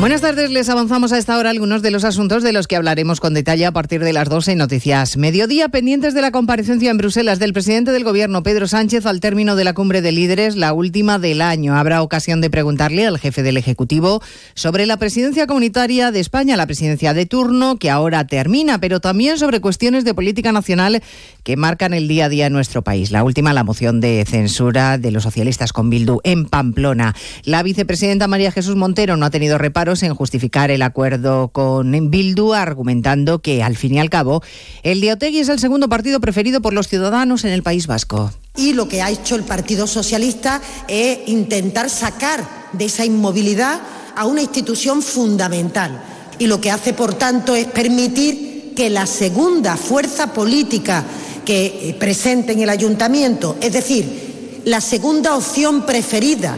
Buenas tardes, les avanzamos a esta hora algunos de los asuntos de los que hablaremos con detalle a partir de las 12 en Noticias Mediodía, pendientes de la comparecencia en Bruselas del presidente del Gobierno, Pedro Sánchez, al término de la cumbre de líderes, la última del año. Habrá ocasión de preguntarle al jefe del Ejecutivo sobre la presidencia comunitaria de España, la presidencia de turno, que ahora termina, pero también sobre cuestiones de política nacional que marcan el día a día en nuestro país. La última, la moción de censura de los socialistas con Bildu en Pamplona. La vicepresidenta María Jesús Montero no ha tenido en justificar el acuerdo con Bildu, argumentando que, al fin y al cabo, el de Otegui es el segundo partido preferido por los ciudadanos en el País Vasco. Y lo que ha hecho el Partido Socialista es intentar sacar de esa inmovilidad a una institución fundamental. Y lo que hace, por tanto, es permitir que la segunda fuerza política que presente en el ayuntamiento, es decir, la segunda opción preferida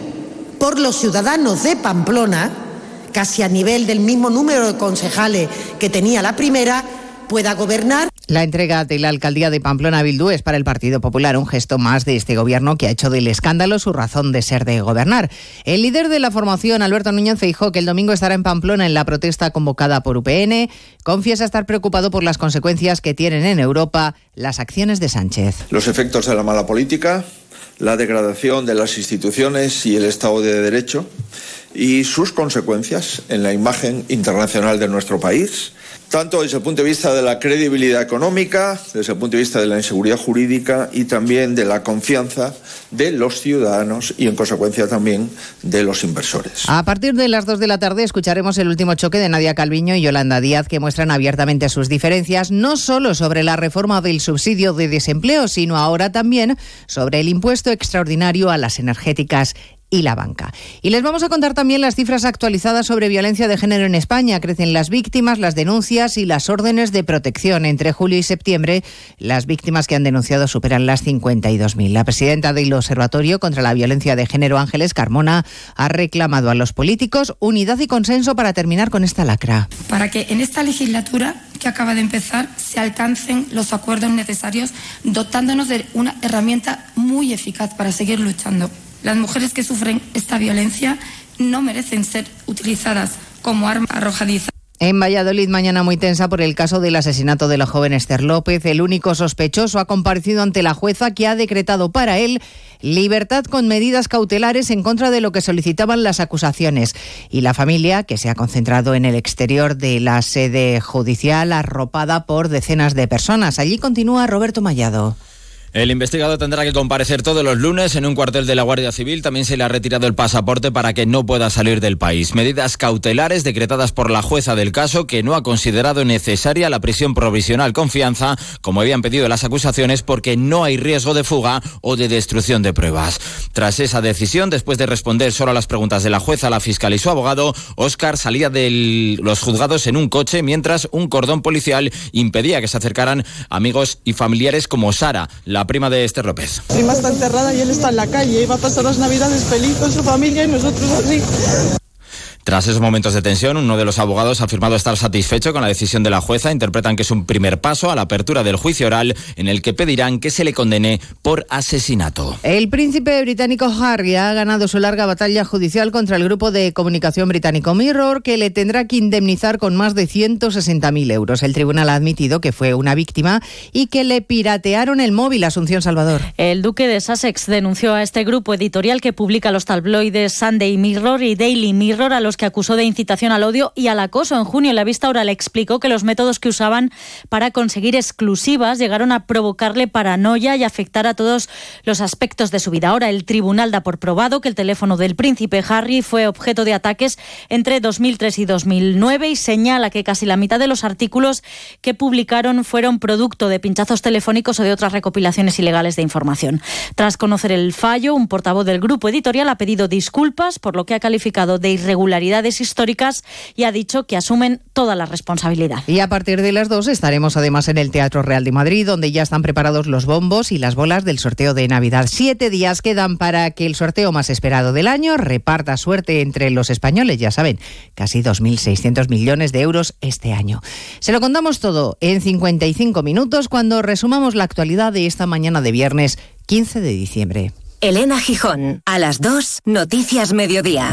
por los ciudadanos de Pamplona, casi a nivel del mismo número de concejales que tenía la primera, pueda gobernar. La entrega de la alcaldía de Pamplona a Bildu es para el Partido Popular un gesto más de este gobierno que ha hecho del escándalo su razón de ser de gobernar. El líder de la formación, Alberto Núñez Feijó, que el domingo estará en Pamplona en la protesta convocada por UPN, confiesa estar preocupado por las consecuencias que tienen en Europa las acciones de Sánchez. Los efectos de la mala política, la degradación de las instituciones y el Estado de Derecho y sus consecuencias en la imagen internacional de nuestro país, tanto desde el punto de vista de la credibilidad económica, desde el punto de vista de la inseguridad jurídica y también de la confianza de los ciudadanos y en consecuencia también de los inversores. A partir de las 2 de la tarde escucharemos el último choque de Nadia Calviño y Yolanda Díaz que muestran abiertamente sus diferencias no solo sobre la reforma del subsidio de desempleo, sino ahora también sobre el impuesto extraordinario a las energéticas y la banca. Y les vamos a contar también las cifras actualizadas sobre violencia de género en España. Crecen las víctimas, las denuncias y las órdenes de protección. Entre julio y septiembre, las víctimas que han denunciado superan las 52.000. La presidenta del Observatorio contra la Violencia de Género, Ángeles Carmona, ha reclamado a los políticos unidad y consenso para terminar con esta lacra. Para que en esta legislatura que acaba de empezar se alcancen los acuerdos necesarios, dotándonos de una herramienta muy eficaz para seguir luchando. Las mujeres que sufren esta violencia no merecen ser utilizadas como arma arrojadiza. En Valladolid, mañana muy tensa por el caso del asesinato de la joven Esther López. El único sospechoso ha comparecido ante la jueza que ha decretado para él libertad con medidas cautelares en contra de lo que solicitaban las acusaciones. Y la familia, que se ha concentrado en el exterior de la sede judicial, arropada por decenas de personas. Allí continúa Roberto Mallado. El investigado tendrá que comparecer todos los lunes en un cuartel de la Guardia Civil. También se le ha retirado el pasaporte para que no pueda salir del país. Medidas cautelares decretadas por la jueza del caso que no ha considerado necesaria la prisión provisional confianza, como habían pedido las acusaciones, porque no hay riesgo de fuga o de destrucción de pruebas. Tras esa decisión, después de responder solo a las preguntas de la jueza, la fiscal y su abogado, Óscar salía de los juzgados en un coche mientras un cordón policial impedía que se acercaran amigos y familiares como Sara, la prima de Esther López. Prima está enterrada y él está en la calle y va a pasar las navidades feliz con su familia y nosotros así. Tras esos momentos de tensión, uno de los abogados ha afirmado estar satisfecho con la decisión de la jueza. Interpretan que es un primer paso a la apertura del juicio oral en el que pedirán que se le condene por asesinato. El príncipe británico Harry ha ganado su larga batalla judicial contra el grupo de comunicación británico Mirror, que le tendrá que indemnizar con más de 160.000 euros. El tribunal ha admitido que fue una víctima y que le piratearon el móvil Asunción Salvador. El duque de Sussex denunció a este grupo editorial que publica los tabloides Sunday Mirror y Daily Mirror a los que acusó de incitación al odio y al acoso. En junio, la vista oral explicó que los métodos que usaban para conseguir exclusivas llegaron a provocarle paranoia y afectar a todos los aspectos de su vida. Ahora el tribunal da por probado que el teléfono del príncipe Harry fue objeto de ataques entre 2003 y 2009 y señala que casi la mitad de los artículos que publicaron fueron producto de pinchazos telefónicos o de otras recopilaciones ilegales de información. Tras conocer el fallo, un portavoz del grupo editorial ha pedido disculpas por lo que ha calificado de irregularidades históricas y ha dicho que asumen toda la responsabilidad. Y a partir de las dos estaremos además en el Teatro Real de Madrid, donde ya están preparados los bombos y las bolas del sorteo de Navidad. Siete días quedan para que el sorteo más esperado del año reparta suerte entre los españoles, ya saben, casi 2.600 millones de euros este año. Se lo contamos todo en 55 minutos cuando resumamos la actualidad de esta mañana de viernes 15 de diciembre. Elena Gijón, a las 2, Noticias Mediodía.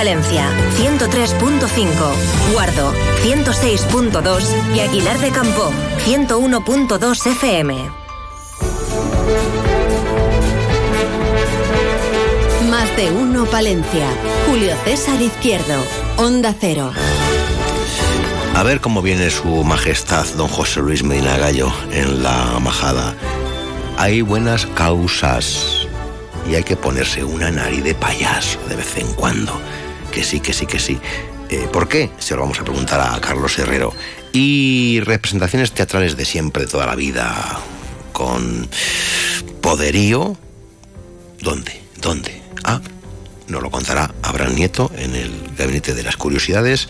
Palencia, 103.5. Guardo, 106.2. Y Aguilar de Campo, 101.2 FM. Más de uno Palencia. Julio César Izquierdo. Onda Cero. A ver cómo viene su majestad don José Luis Medina Gallo en la majada. Hay buenas causas y hay que ponerse una nariz de payaso de vez en cuando. Que sí, que sí, que sí. Eh, ¿Por qué? Se lo vamos a preguntar a Carlos Herrero. Y representaciones teatrales de siempre, de toda la vida, con poderío. ¿Dónde? ¿Dónde? Ah, nos lo contará Abraham Nieto en el Gabinete de las Curiosidades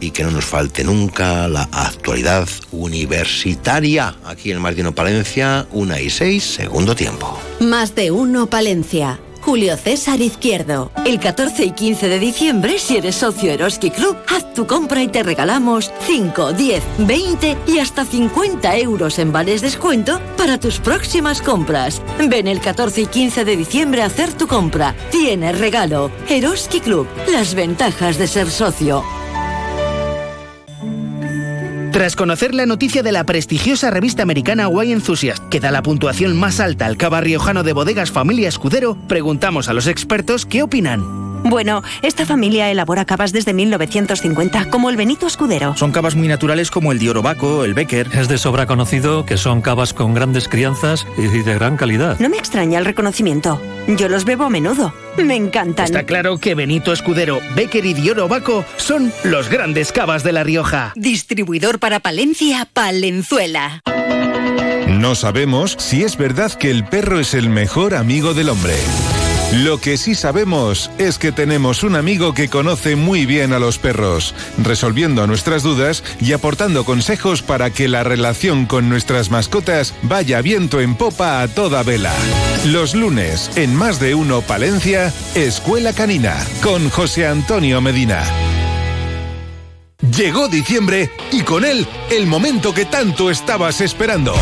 y que no nos falte nunca la actualidad universitaria aquí en Martino Palencia, una y seis, segundo tiempo. Más de uno Palencia. Julio César Izquierdo. El 14 y 15 de diciembre, si eres socio Eroski Club, haz tu compra y te regalamos 5, 10, 20 y hasta 50 euros en vales descuento para tus próximas compras. Ven el 14 y 15 de diciembre a hacer tu compra. Tienes regalo. Eroski Club. Las ventajas de ser socio. Tras conocer la noticia de la prestigiosa revista americana Wine Enthusiast, que da la puntuación más alta al cava riojano de bodegas Familia Escudero, preguntamos a los expertos qué opinan. Bueno, esta familia elabora cavas desde 1950, como el Benito Escudero. Son cavas muy naturales como el Diorobaco, el Becker. Es de sobra conocido que son cavas con grandes crianzas y de gran calidad. No me extraña el reconocimiento. Yo los bebo a menudo. Me encantan. Está claro que Benito Escudero, Becker y Diorobaco son los grandes cavas de La Rioja. Distribuidor para Palencia, Palenzuela. No sabemos si es verdad que el perro es el mejor amigo del hombre. Lo que sí sabemos es que tenemos un amigo que conoce muy bien a los perros, resolviendo nuestras dudas y aportando consejos para que la relación con nuestras mascotas vaya viento en popa a toda vela. Los lunes, en Más de Uno Palencia, Escuela Canina, con José Antonio Medina. Llegó diciembre y con él el momento que tanto estabas esperando.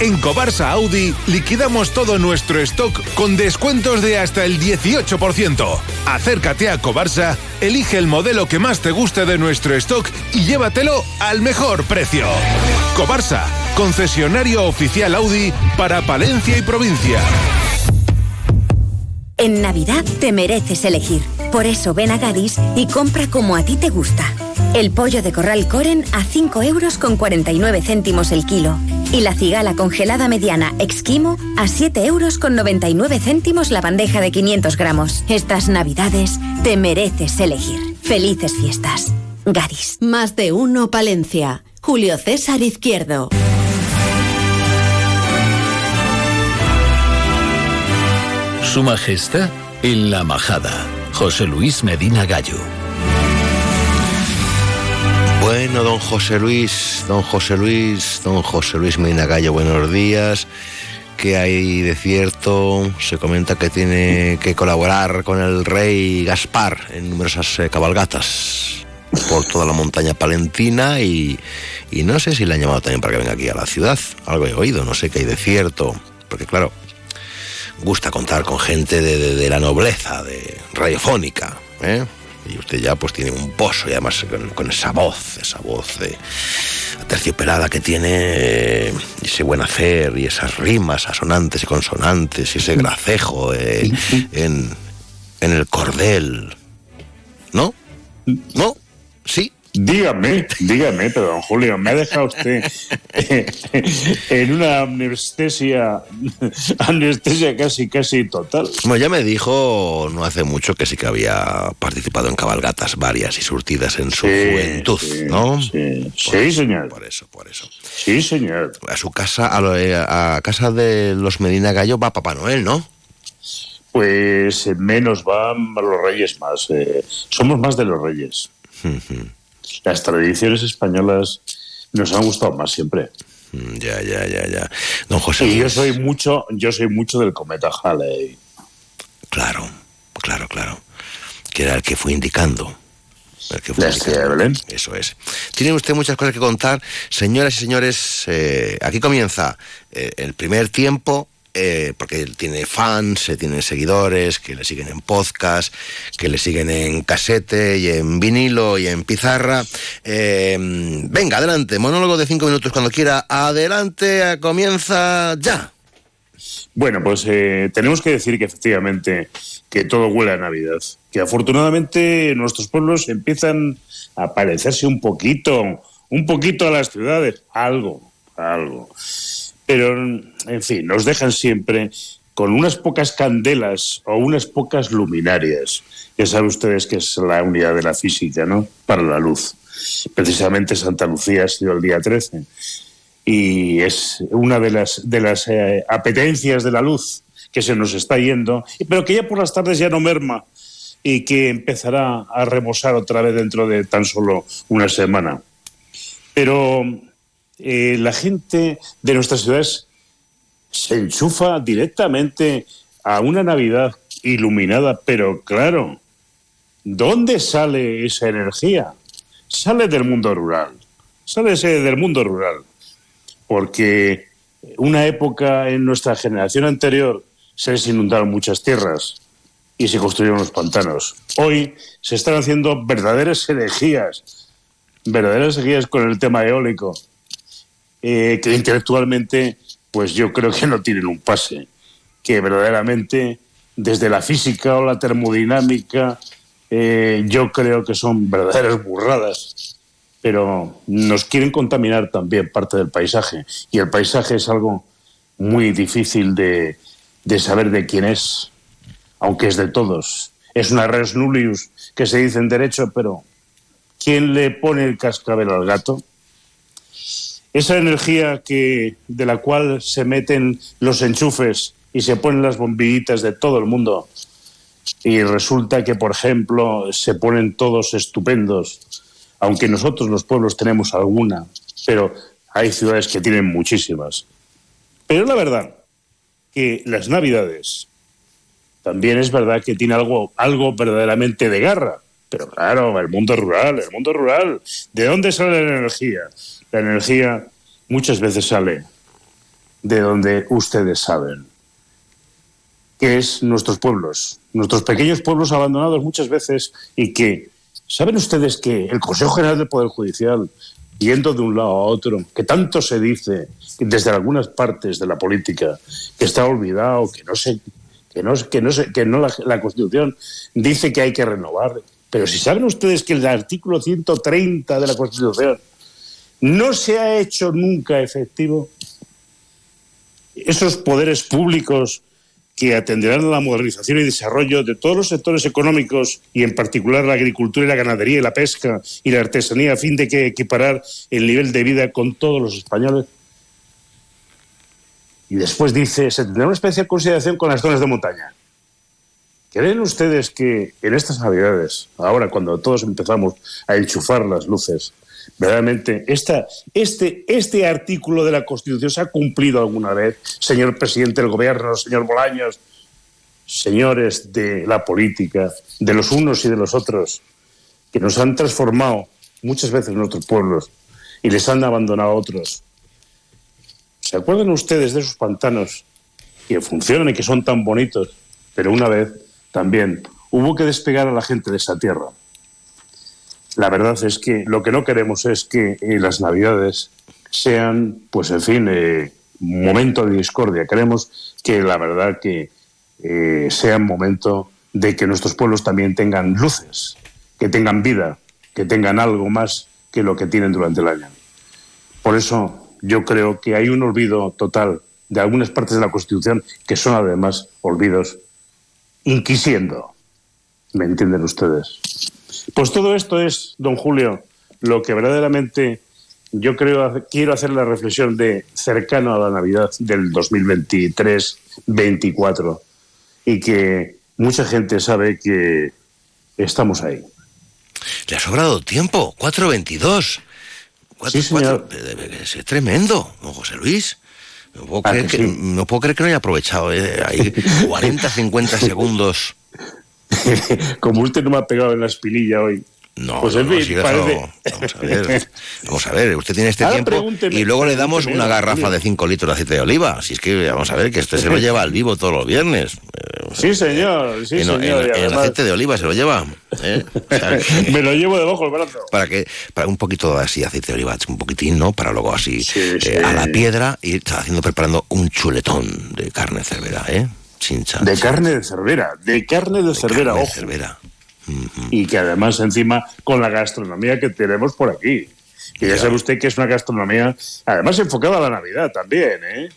En Cobarsa Audi liquidamos todo nuestro stock con descuentos de hasta el 18%. Acércate a Cobarsa, elige el modelo que más te guste de nuestro stock y llévatelo al mejor precio. Cobarsa, concesionario oficial Audi para Palencia y provincia. En Navidad te mereces elegir. Por eso ven a Gadis y compra como a ti te gusta. El pollo de corral Coren a 5 euros con 49 céntimos el kilo. Y la cigala congelada mediana Exquimo a 7 euros con 99 céntimos la bandeja de 500 gramos. Estas navidades te mereces elegir. Felices fiestas. Gadis. Más de uno Palencia. Julio César Izquierdo. Su Majestad en la Majada. José Luis Medina Gallo. Bueno, don José Luis, don José Luis, don José Luis Medina Gallo, buenos días. que hay de cierto? Se comenta que tiene que colaborar con el rey Gaspar en numerosas eh, cabalgatas por toda la montaña palentina y, y no sé si le han llamado también para que venga aquí a la ciudad. Algo he oído, no sé qué hay de cierto. Porque claro, gusta contar con gente de, de- de la nobleza, de radiofónica. ¿eh? Y usted ya pues tiene un pozo y además con, con esa voz, esa voz de terciopelada que tiene, eh, ese buen hacer y esas rimas asonantes y consonantes y ese gracejo eh, en, en el cordel. ¿No? ¿No? ¿Sí? Dígame, dígame, pero don Julio, me ha dejado usted en una anestesia, anestesia casi, casi total. Bueno, ya me dijo no hace mucho que sí que había participado en cabalgatas varias y surtidas en su juventud, ¿no? Sí, eso, señor. Por eso, por eso. Sí, señor. A su casa, a, lo- eh, a casa de los Medina Gallo va Papá Noel, ¿no? Pues eh, menos van los reyes más. eh, somos más de los reyes. Las tradiciones españolas nos han gustado más siempre. Mm, Ya, ya, ya, ya. Don José Y yo soy mucho, yo soy mucho del cometa Halley. Claro, claro, claro. Que era el que fue indicando. El que fue Belén. Eso es. Tiene usted muchas cosas que contar. Señoras y señores, eh, aquí comienza eh, el primer tiempo. Eh, porque él tiene fans, eh, tiene seguidores que le siguen en podcast, que le siguen en casete y en vinilo y en pizarra. Eh, venga, adelante, monólogo de cinco minutos cuando quiera. Adelante, comienza ya. Bueno, pues eh, tenemos que decir que efectivamente que todo huele a Navidad. Que afortunadamente nuestros pueblos empiezan a parecerse un poquito, un poquito a las ciudades. Algo, algo. Pero, en fin, nos dejan siempre con unas pocas candelas o unas pocas luminarias. Ya saben ustedes que es la unidad de la física, ¿no? Para la luz. Precisamente Santa Lucía ha sido el día 13 y es una de las, de las eh, apetencias de la luz que se nos está yendo, pero que ya por las tardes ya no merma y que empezará a remosar otra vez dentro de tan solo una semana. Pero eh, la gente de nuestras ciudades se enchufa directamente a una Navidad iluminada, pero claro, ¿dónde sale esa energía? Sale del mundo rural, sale del mundo rural porque una época en nuestra generación anterior se les inundaron muchas tierras y se construyeron los pantanos. Hoy se están haciendo verdaderas herejías, verdaderas herejías con el tema eólico, eh, que intelectualmente, pues yo creo que no tienen un pase, que verdaderamente desde la física o la termodinámica, eh, yo creo que son verdaderas burradas pero nos quieren contaminar también parte del paisaje. Y el paisaje es algo muy difícil de, de saber de quién es, aunque es de todos. Es una res nullius que se dice en derecho, pero ¿quién le pone el cascabel al gato? Esa energía que, de la cual se meten los enchufes y se ponen las bombillitas de todo el mundo, y resulta que, por ejemplo, se ponen todos estupendos, aunque nosotros los pueblos tenemos alguna, pero hay ciudades que tienen muchísimas. Pero la verdad que las Navidades también es verdad que tiene algo, algo verdaderamente de garra. Pero claro, el mundo rural, el mundo rural. ¿De dónde sale la energía? La energía muchas veces sale de donde ustedes saben, que es nuestros pueblos, nuestros pequeños pueblos abandonados muchas veces y que ¿Saben ustedes que el Consejo General del Poder Judicial, yendo de un lado a otro, que tanto se dice desde algunas partes de la política, que está olvidado, que no se, que no, que no, se, que no la, la Constitución dice que hay que renovar? Pero si saben ustedes que el artículo 130 de la Constitución no se ha hecho nunca efectivo, esos poderes públicos que atenderán a la modernización y desarrollo de todos los sectores económicos y en particular la agricultura y la ganadería y la pesca y la artesanía a fin de que equiparar el nivel de vida con todos los españoles. Y después dice, se tendrá una especial consideración con las zonas de montaña. ¿Creen ustedes que en estas navidades, ahora cuando todos empezamos a enchufar las luces, verdaderamente, este, este artículo de la Constitución se ha cumplido alguna vez, señor presidente del Gobierno, señor Bolaños, señores de la política, de los unos y de los otros, que nos han transformado muchas veces en nuestros pueblos y les han abandonado a otros. ¿Se acuerdan ustedes de esos pantanos que funcionan y que son tan bonitos? Pero una vez también hubo que despegar a la gente de esa tierra. La verdad es que lo que no queremos es que eh, las Navidades sean, pues en fin, eh, momento de discordia. Queremos que la verdad que eh, sea momento de que nuestros pueblos también tengan luces, que tengan vida, que tengan algo más que lo que tienen durante el año. Por eso yo creo que hay un olvido total de algunas partes de la Constitución que son además olvidos inquisiendo. ¿Me entienden ustedes? Pues todo esto es, don Julio, lo que verdaderamente yo creo, quiero hacer la reflexión de cercano a la Navidad del 2023-24 y que mucha gente sabe que estamos ahí. Le ha sobrado tiempo, 4.22. Sí, señor. Es tremendo, don José Luis. No puedo, ¿A creer que que, sí? no puedo creer que no haya aprovechado. eh, Hay 40, 50 segundos. <laughs> Como usted no me ha pegado en la espililla hoy. No, pues no, no, fin, parece- Vamos a ver. Vamos a ver, usted tiene este Ahora tiempo y luego le damos una garrafa de 5 litros de aceite de oliva. Si es que, vamos a ver, que este se lo lleva al vivo todos los viernes. Sí, señor, sí, en, señor. en- y en además aceite de oliva se lo lleva. ¿eh? O sea, <laughs> que- me lo llevo debajo del brazo. para que para un poquito así aceite de oliva un poquitín no para luego así eh, a la piedra y está haciendo preparando un chuletón de carne cervera eh De carne de cervera, de carne de, cervera, carne de ojo. cervera Y que además encima con la gastronomía que tenemos por aquí. Que ya, sabe usted que es una gastronomía, además enfocada a la Navidad también, ¿eh?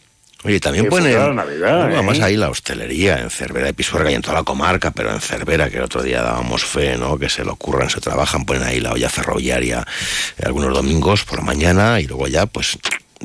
Oye, también pone enfocada a la Navidad, además ¿eh? ahí la hostelería en Cervera de Pisuerga y en toda la comarca, pero en Cervera, que el otro día dábamos fe, ¿no? Que se lo ocurran, se trabajan, ponen ahí la olla ferroviaria eh, algunos domingos por la mañana y luego ya, pues,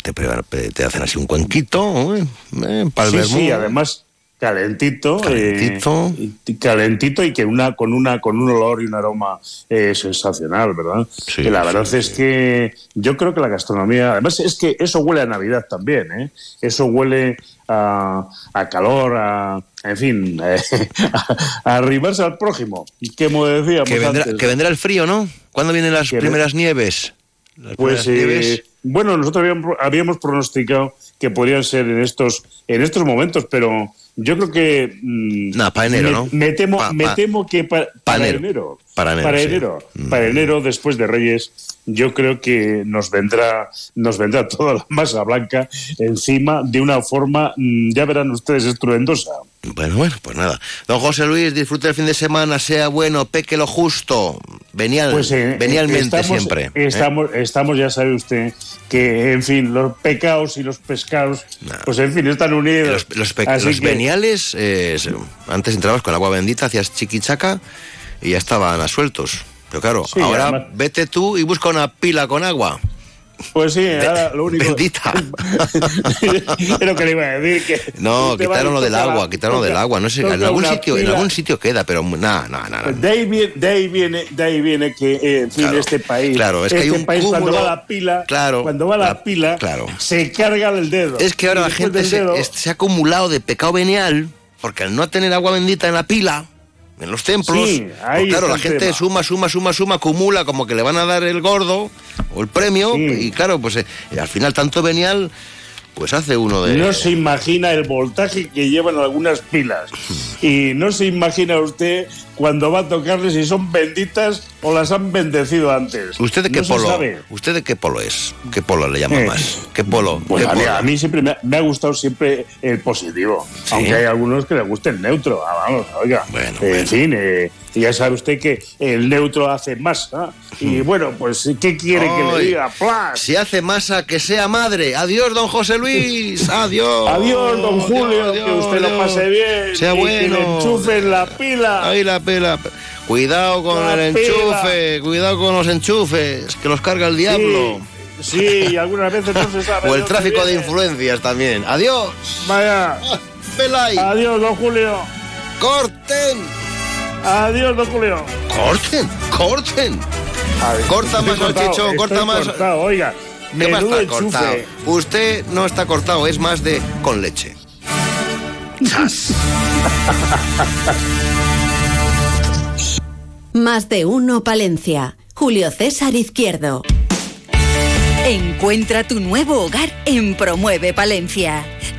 te, te hacen así un cuenquito, ¿eh? Eh, para el sí, sí, además calentito, Calentito. eh, y- calentito y que una con una con un olor y un aroma eh, sensacional, ¿verdad? y la verdad es que yo creo que la gastronomía, además es que eso huele a Navidad también, ¿eh? Eso huele a, a calor, a en fin, <laughs> eh, a, a arrimarse al prójimo, que como decíamos Que vendrá, antes. que vendrá el frío, ¿no? ¿Cuándo vienen las primeras nieves? Las Pues primeras eh, nieves. bueno, nosotros habíamos, habíamos pronosticado que podrían ser en estos en estos momentos, pero yo creo que mm, No, para enero, me, ¿no? me temo Pa- me pa- temo que pa- para, enero. enero, Para enero, para sí. enero, Mm. para enero después de Reyes, yo creo que nos vendrá nos vendrá <laughs> toda la masa blanca encima de una forma mm, ya verán ustedes estruendosa. Bueno, bueno, pues nada. Don José Luis, disfrute el fin de semana, sea bueno, peque lo justo. Venial, Pues eh, venialmente estamos, siempre. ¿eh? Estamos, estamos, ya sabe usted, que, en fin, los pecados y los pescados, pues en fin, están unidos. Los, pe- Así los que- veniales, eh, antes entrabas con agua bendita, hacías chiquichaca y ya estaban a sueltos. Pero claro, Sí, ahora además- vete tú y busca una pila con agua. Pues sí, ahora lo único. Bendita. <laughs> es lo que le iba a decir. Que No, va quitaron lo del agua, quitaron lo del agua. No sé, en algún sitio, en algún sitio queda, pero nada, nada, nada. De ahí viene, de ahí viene, de ahí viene que, eh, en fin, Claro, este país, claro, es que hay este un país cuando cúmulo- va a la pila, Claro, cuando va la, la- pila, claro. se carga el dedo. Es que ahora la gente se, dedo- se ha acumulado de pecado venial, porque al no tener agua bendita en la pila, en los templos, Sí, ahí pues claro, la gente tema. suma, suma, suma, suma, acumula como que le van a dar el gordo o el premio, y claro, pues eh, al final tanto venial, pues hace uno de... No se imagina el voltaje que llevan algunas pilas. <laughs> Y no se imagina usted cuando va a tocarles si son benditas o las han bendecido antes. ¿Usted de qué No polo? ¿Usted de qué polo es? ¿Qué polo le llama Eh, más? ¿Qué polo? Pues ¿Qué a mí, polo? a mí siempre me ha, me ha gustado siempre el positivo. Aunque hay algunos que les guste el neutro. Ah, vamos, oiga. Eh, En fin, eh, ya sabe usted que el neutro hace masa. Y bueno, pues, ¿qué quiere que le diga? ¡Plas! Si hace masa, que sea madre. Adiós, don José Luis. <laughs> Adiós. Adiós, don Julio, que usted lo pase bien. Sea y bueno. Que le enchufen la pila. Ahí la Cuidado con La el pila. enchufe, cuidado con los enchufes, que los carga el diablo. Sí, algunas veces no se sabe. <laughs> O el tráfico de influencias también. Adiós. Vaya. <laughs> Pelay. Adiós, don Julio. Corten. Adiós, don Julio. Corten, corten. Corta más, cortado, salchichón, corta más. cortado, oiga, ¿Qué más está cortado? Usted no está cortado, es más de con leche. <laughs> Chas. Más de uno Palencia. Julio César Izquierdo. Encuentra tu nuevo hogar en Promueve Palencia.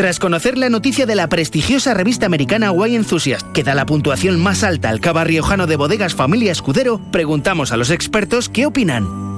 Tras conocer la noticia de la prestigiosa revista americana Wine Enthusiast, que da la puntuación más alta al cava riojano de bodegas Familia Escudero, preguntamos a los expertos qué opinan.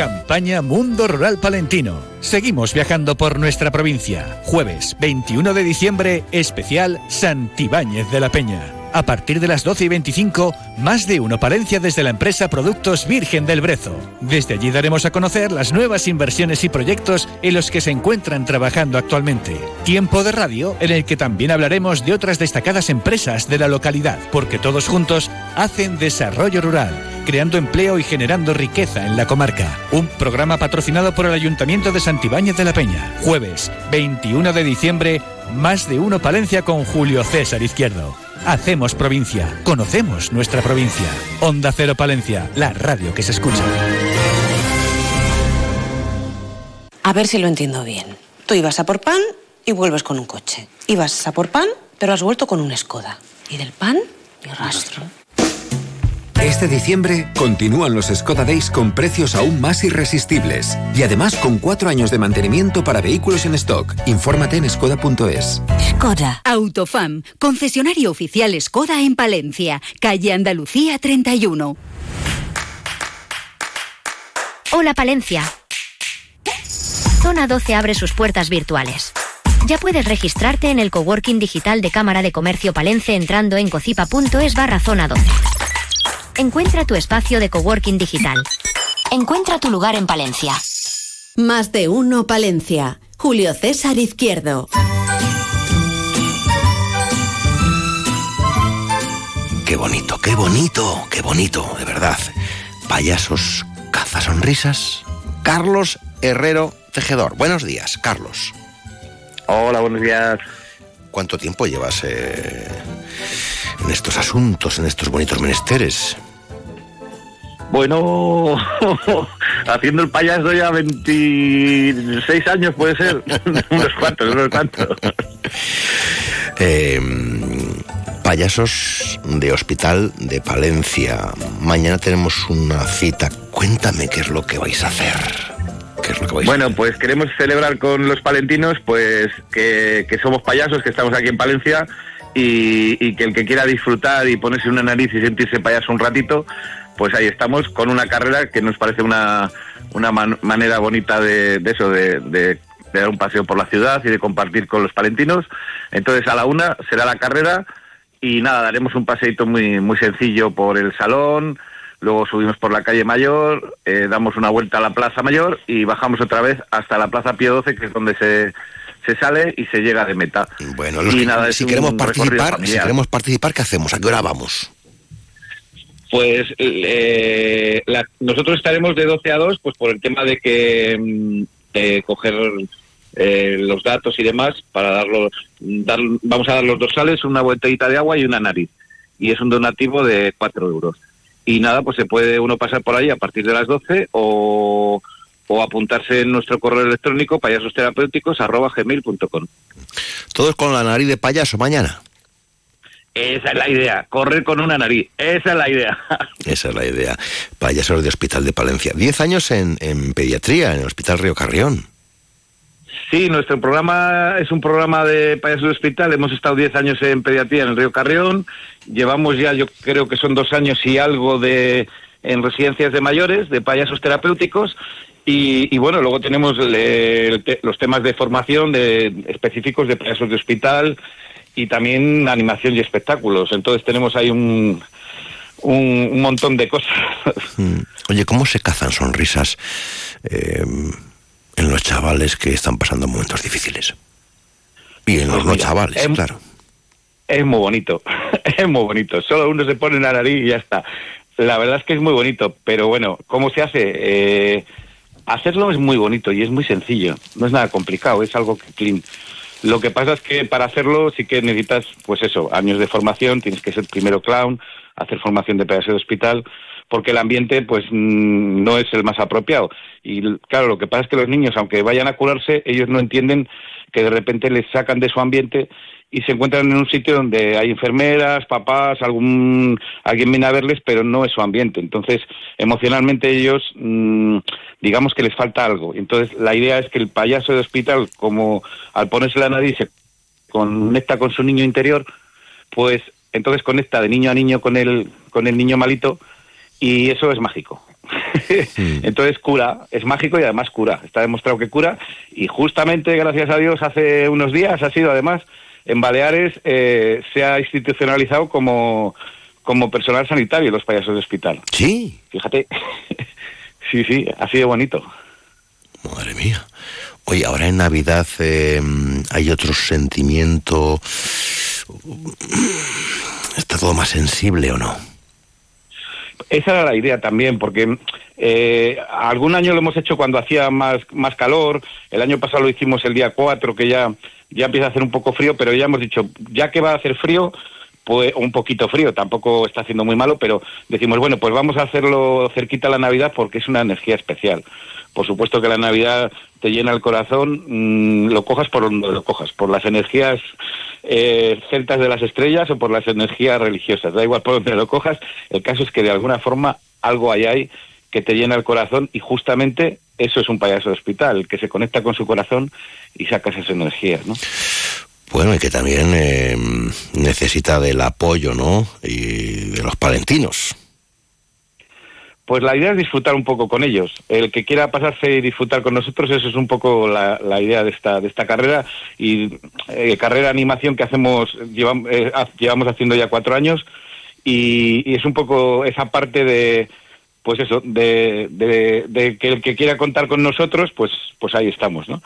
Campaña Mundo Rural Palentino. Seguimos viajando por nuestra provincia. Jueves 21 de diciembre, especial Santibáñez de la Peña. A partir de las 12 y 25, más de uno Palencia desde la empresa Productos Virgen del Brezo. Desde allí daremos a conocer las nuevas inversiones y proyectos en los que se encuentran trabajando actualmente. Tiempo de radio en el que también hablaremos de otras destacadas empresas de la localidad, porque todos juntos hacen desarrollo rural, creando empleo y generando riqueza en la comarca. Un programa patrocinado por el Ayuntamiento de Santibáñez de la Peña. Jueves 21 de diciembre, más de uno Palencia con Julio César Izquierdo. Hacemos provincia, conocemos nuestra provincia. Onda Cero Palencia, la radio que se escucha. A ver si lo entiendo bien. Tú ibas a por pan y vuelves con un coche. Ibas a por pan, pero has vuelto con una escoda. Y del pan, rastro. Este diciembre continúan los Skoda Days con precios aún más irresistibles y además con cuatro años de mantenimiento para vehículos en stock. Infórmate en skoda.es. Skoda. Autofam, concesionario oficial Skoda en Palencia, calle Andalucía 31. Hola Palencia. Zona 12 abre sus puertas virtuales. Ya puedes registrarte en el coworking digital de Cámara de Comercio Palencia entrando en cocipa.es barra zona 12. Encuentra tu espacio de coworking digital. Encuentra tu lugar en Palencia. Más de uno Palencia. Julio César Izquierdo. Qué bonito, qué bonito, qué bonito, de verdad. Payasos, cazasonrisas. Carlos Herrero Tejedor. Buenos días, Carlos. Hola, buenos días. ¿Cuánto tiempo llevas eh, en estos asuntos, en estos bonitos menesteres? Bueno, <laughs> haciendo el payaso ya 26 años puede ser. <laughs> unos cuantos, unos cuantos. <laughs> Eh, payasos de Hospital de Palencia. Mañana tenemos una cita. Cuéntame qué es lo que vais a hacer. ¿Qué es lo que vais a Bueno, pues queremos celebrar con los palentinos pues que, que somos payasos, que estamos aquí en Palencia y, y que el que quiera disfrutar y ponerse una nariz y sentirse payaso un ratito, pues ahí estamos con una carrera que nos parece una, una man- manera bonita de, de eso, de, de- de dar un paseo por la ciudad y de compartir con los palentinos. Entonces a la una será la carrera y nada, daremos un paseíto muy, muy sencillo por el salón, luego subimos por la calle Mayor, eh, damos una vuelta a la Plaza Mayor y bajamos otra vez hasta la Plaza Pío 12, que es donde se, se sale y se llega de meta. Bueno, y que- nada, es si queremos participar, si queremos participar, ¿qué hacemos? ¿A qué hora vamos? Pues eh, la- nosotros estaremos de 12 a 2 pues por el tema de que mm, eh, coger eh, los datos y demás para darlo, dar, vamos a dar los dorsales, una botellita de agua y una nariz. Y es un donativo de 4 euros. Y nada, pues se puede uno pasar por ahí a partir de las 12 o, o apuntarse en nuestro correo electrónico payasosterapéuticos.gmail.com. Todos con la nariz de payaso mañana. Esa es la idea, correr con una nariz, esa es la idea. <laughs> Esa es la idea. Payasos de Hospital de Palencia. Diez años en, en pediatría, en el Hospital Río Carrión. Sí, nuestro programa es un programa de payasos de hospital. Hemos estado 10 años en pediatría en el Río Carrión. Llevamos ya, yo creo que son dos años y algo de en residencias de mayores, de payasos terapéuticos. Y, y bueno, luego tenemos le- te- los temas de formación de, específicos de payasos de hospital y también animación y espectáculos. Entonces tenemos ahí un, un, un montón de cosas. <laughs> Mm. Oye, ¿cómo se cazan sonrisas eh, en los chavales que están pasando momentos difíciles? Y en los Pues no chavales, claro. Es muy bonito, <laughs> es muy bonito. Solo uno se pone la nariz y ya está. La verdad es que es muy bonito, pero bueno, ¿cómo se hace? Eh, hacerlo es muy bonito y es muy sencillo. No es nada complicado, es algo que clean. Lo que pasa es que para hacerlo sí que necesitas, pues eso, años de formación, tienes que ser primero clown, hacer formación de payaso de hospital, porque el ambiente pues mm, no es el más apropiado. Y claro, lo que pasa es que los niños, aunque vayan a curarse, ellos no entienden que de repente les sacan de su ambiente y se encuentran en un sitio donde hay enfermeras, papás, algún alguien viene a verles, pero no es su ambiente. Entonces, emocionalmente ellos, mm, digamos que les falta algo. Entonces, la idea es que el payaso de hospital, como al ponerse la nariz se conecta con su niño interior, pues entonces conecta de niño a niño con el con el niño malito y eso es mágico. <laughs> Entonces cura, es mágico y además cura. Está demostrado que cura y justamente, gracias a Dios, hace unos días ha sido además en Baleares eh, se ha institucionalizado como, como personal sanitario los payasos de hospital. Sí. Fíjate. <laughs> sí, sí, ha sido bonito. Madre mía. Oye, ahora en Navidad eh, hay otro sentimiento. ¿Está todo más sensible o no? Esa era la idea también, porque eh, algún año lo hemos hecho cuando hacía más, más calor, el año pasado lo hicimos el día 4, que ya, ya empieza a hacer un poco frío, pero ya hemos dicho, ya que va a hacer frío, pues un poquito frío, tampoco está haciendo muy malo, pero decimos, bueno, pues vamos a hacerlo cerquita a la Navidad porque es una energía especial. Por supuesto que la Navidad te llena el corazón, mm, lo cojas por donde lo cojas, por las energías eh, celtas de las estrellas o por las energías religiosas, da igual por donde lo cojas, el caso es que de alguna forma algo hay ahí que te llena el corazón y justamente eso es un payaso de hospital, que se conecta con su corazón y saca esas energías, ¿no? Bueno, y que también eh, necesita del apoyo, ¿no? Y de los palentinos. Pues la idea es disfrutar un poco con ellos. El que quiera pasarse y disfrutar con nosotros, eso es un poco la, idea de esta, de esta carrera. Y eh, carrera de animación que hacemos, llevam- eh, llevamos haciendo ya cuatro años. Y, y es un poco esa parte de, pues eso, de, de- de que el que quiera contar con nosotros, pues, pues ahí estamos, ¿no?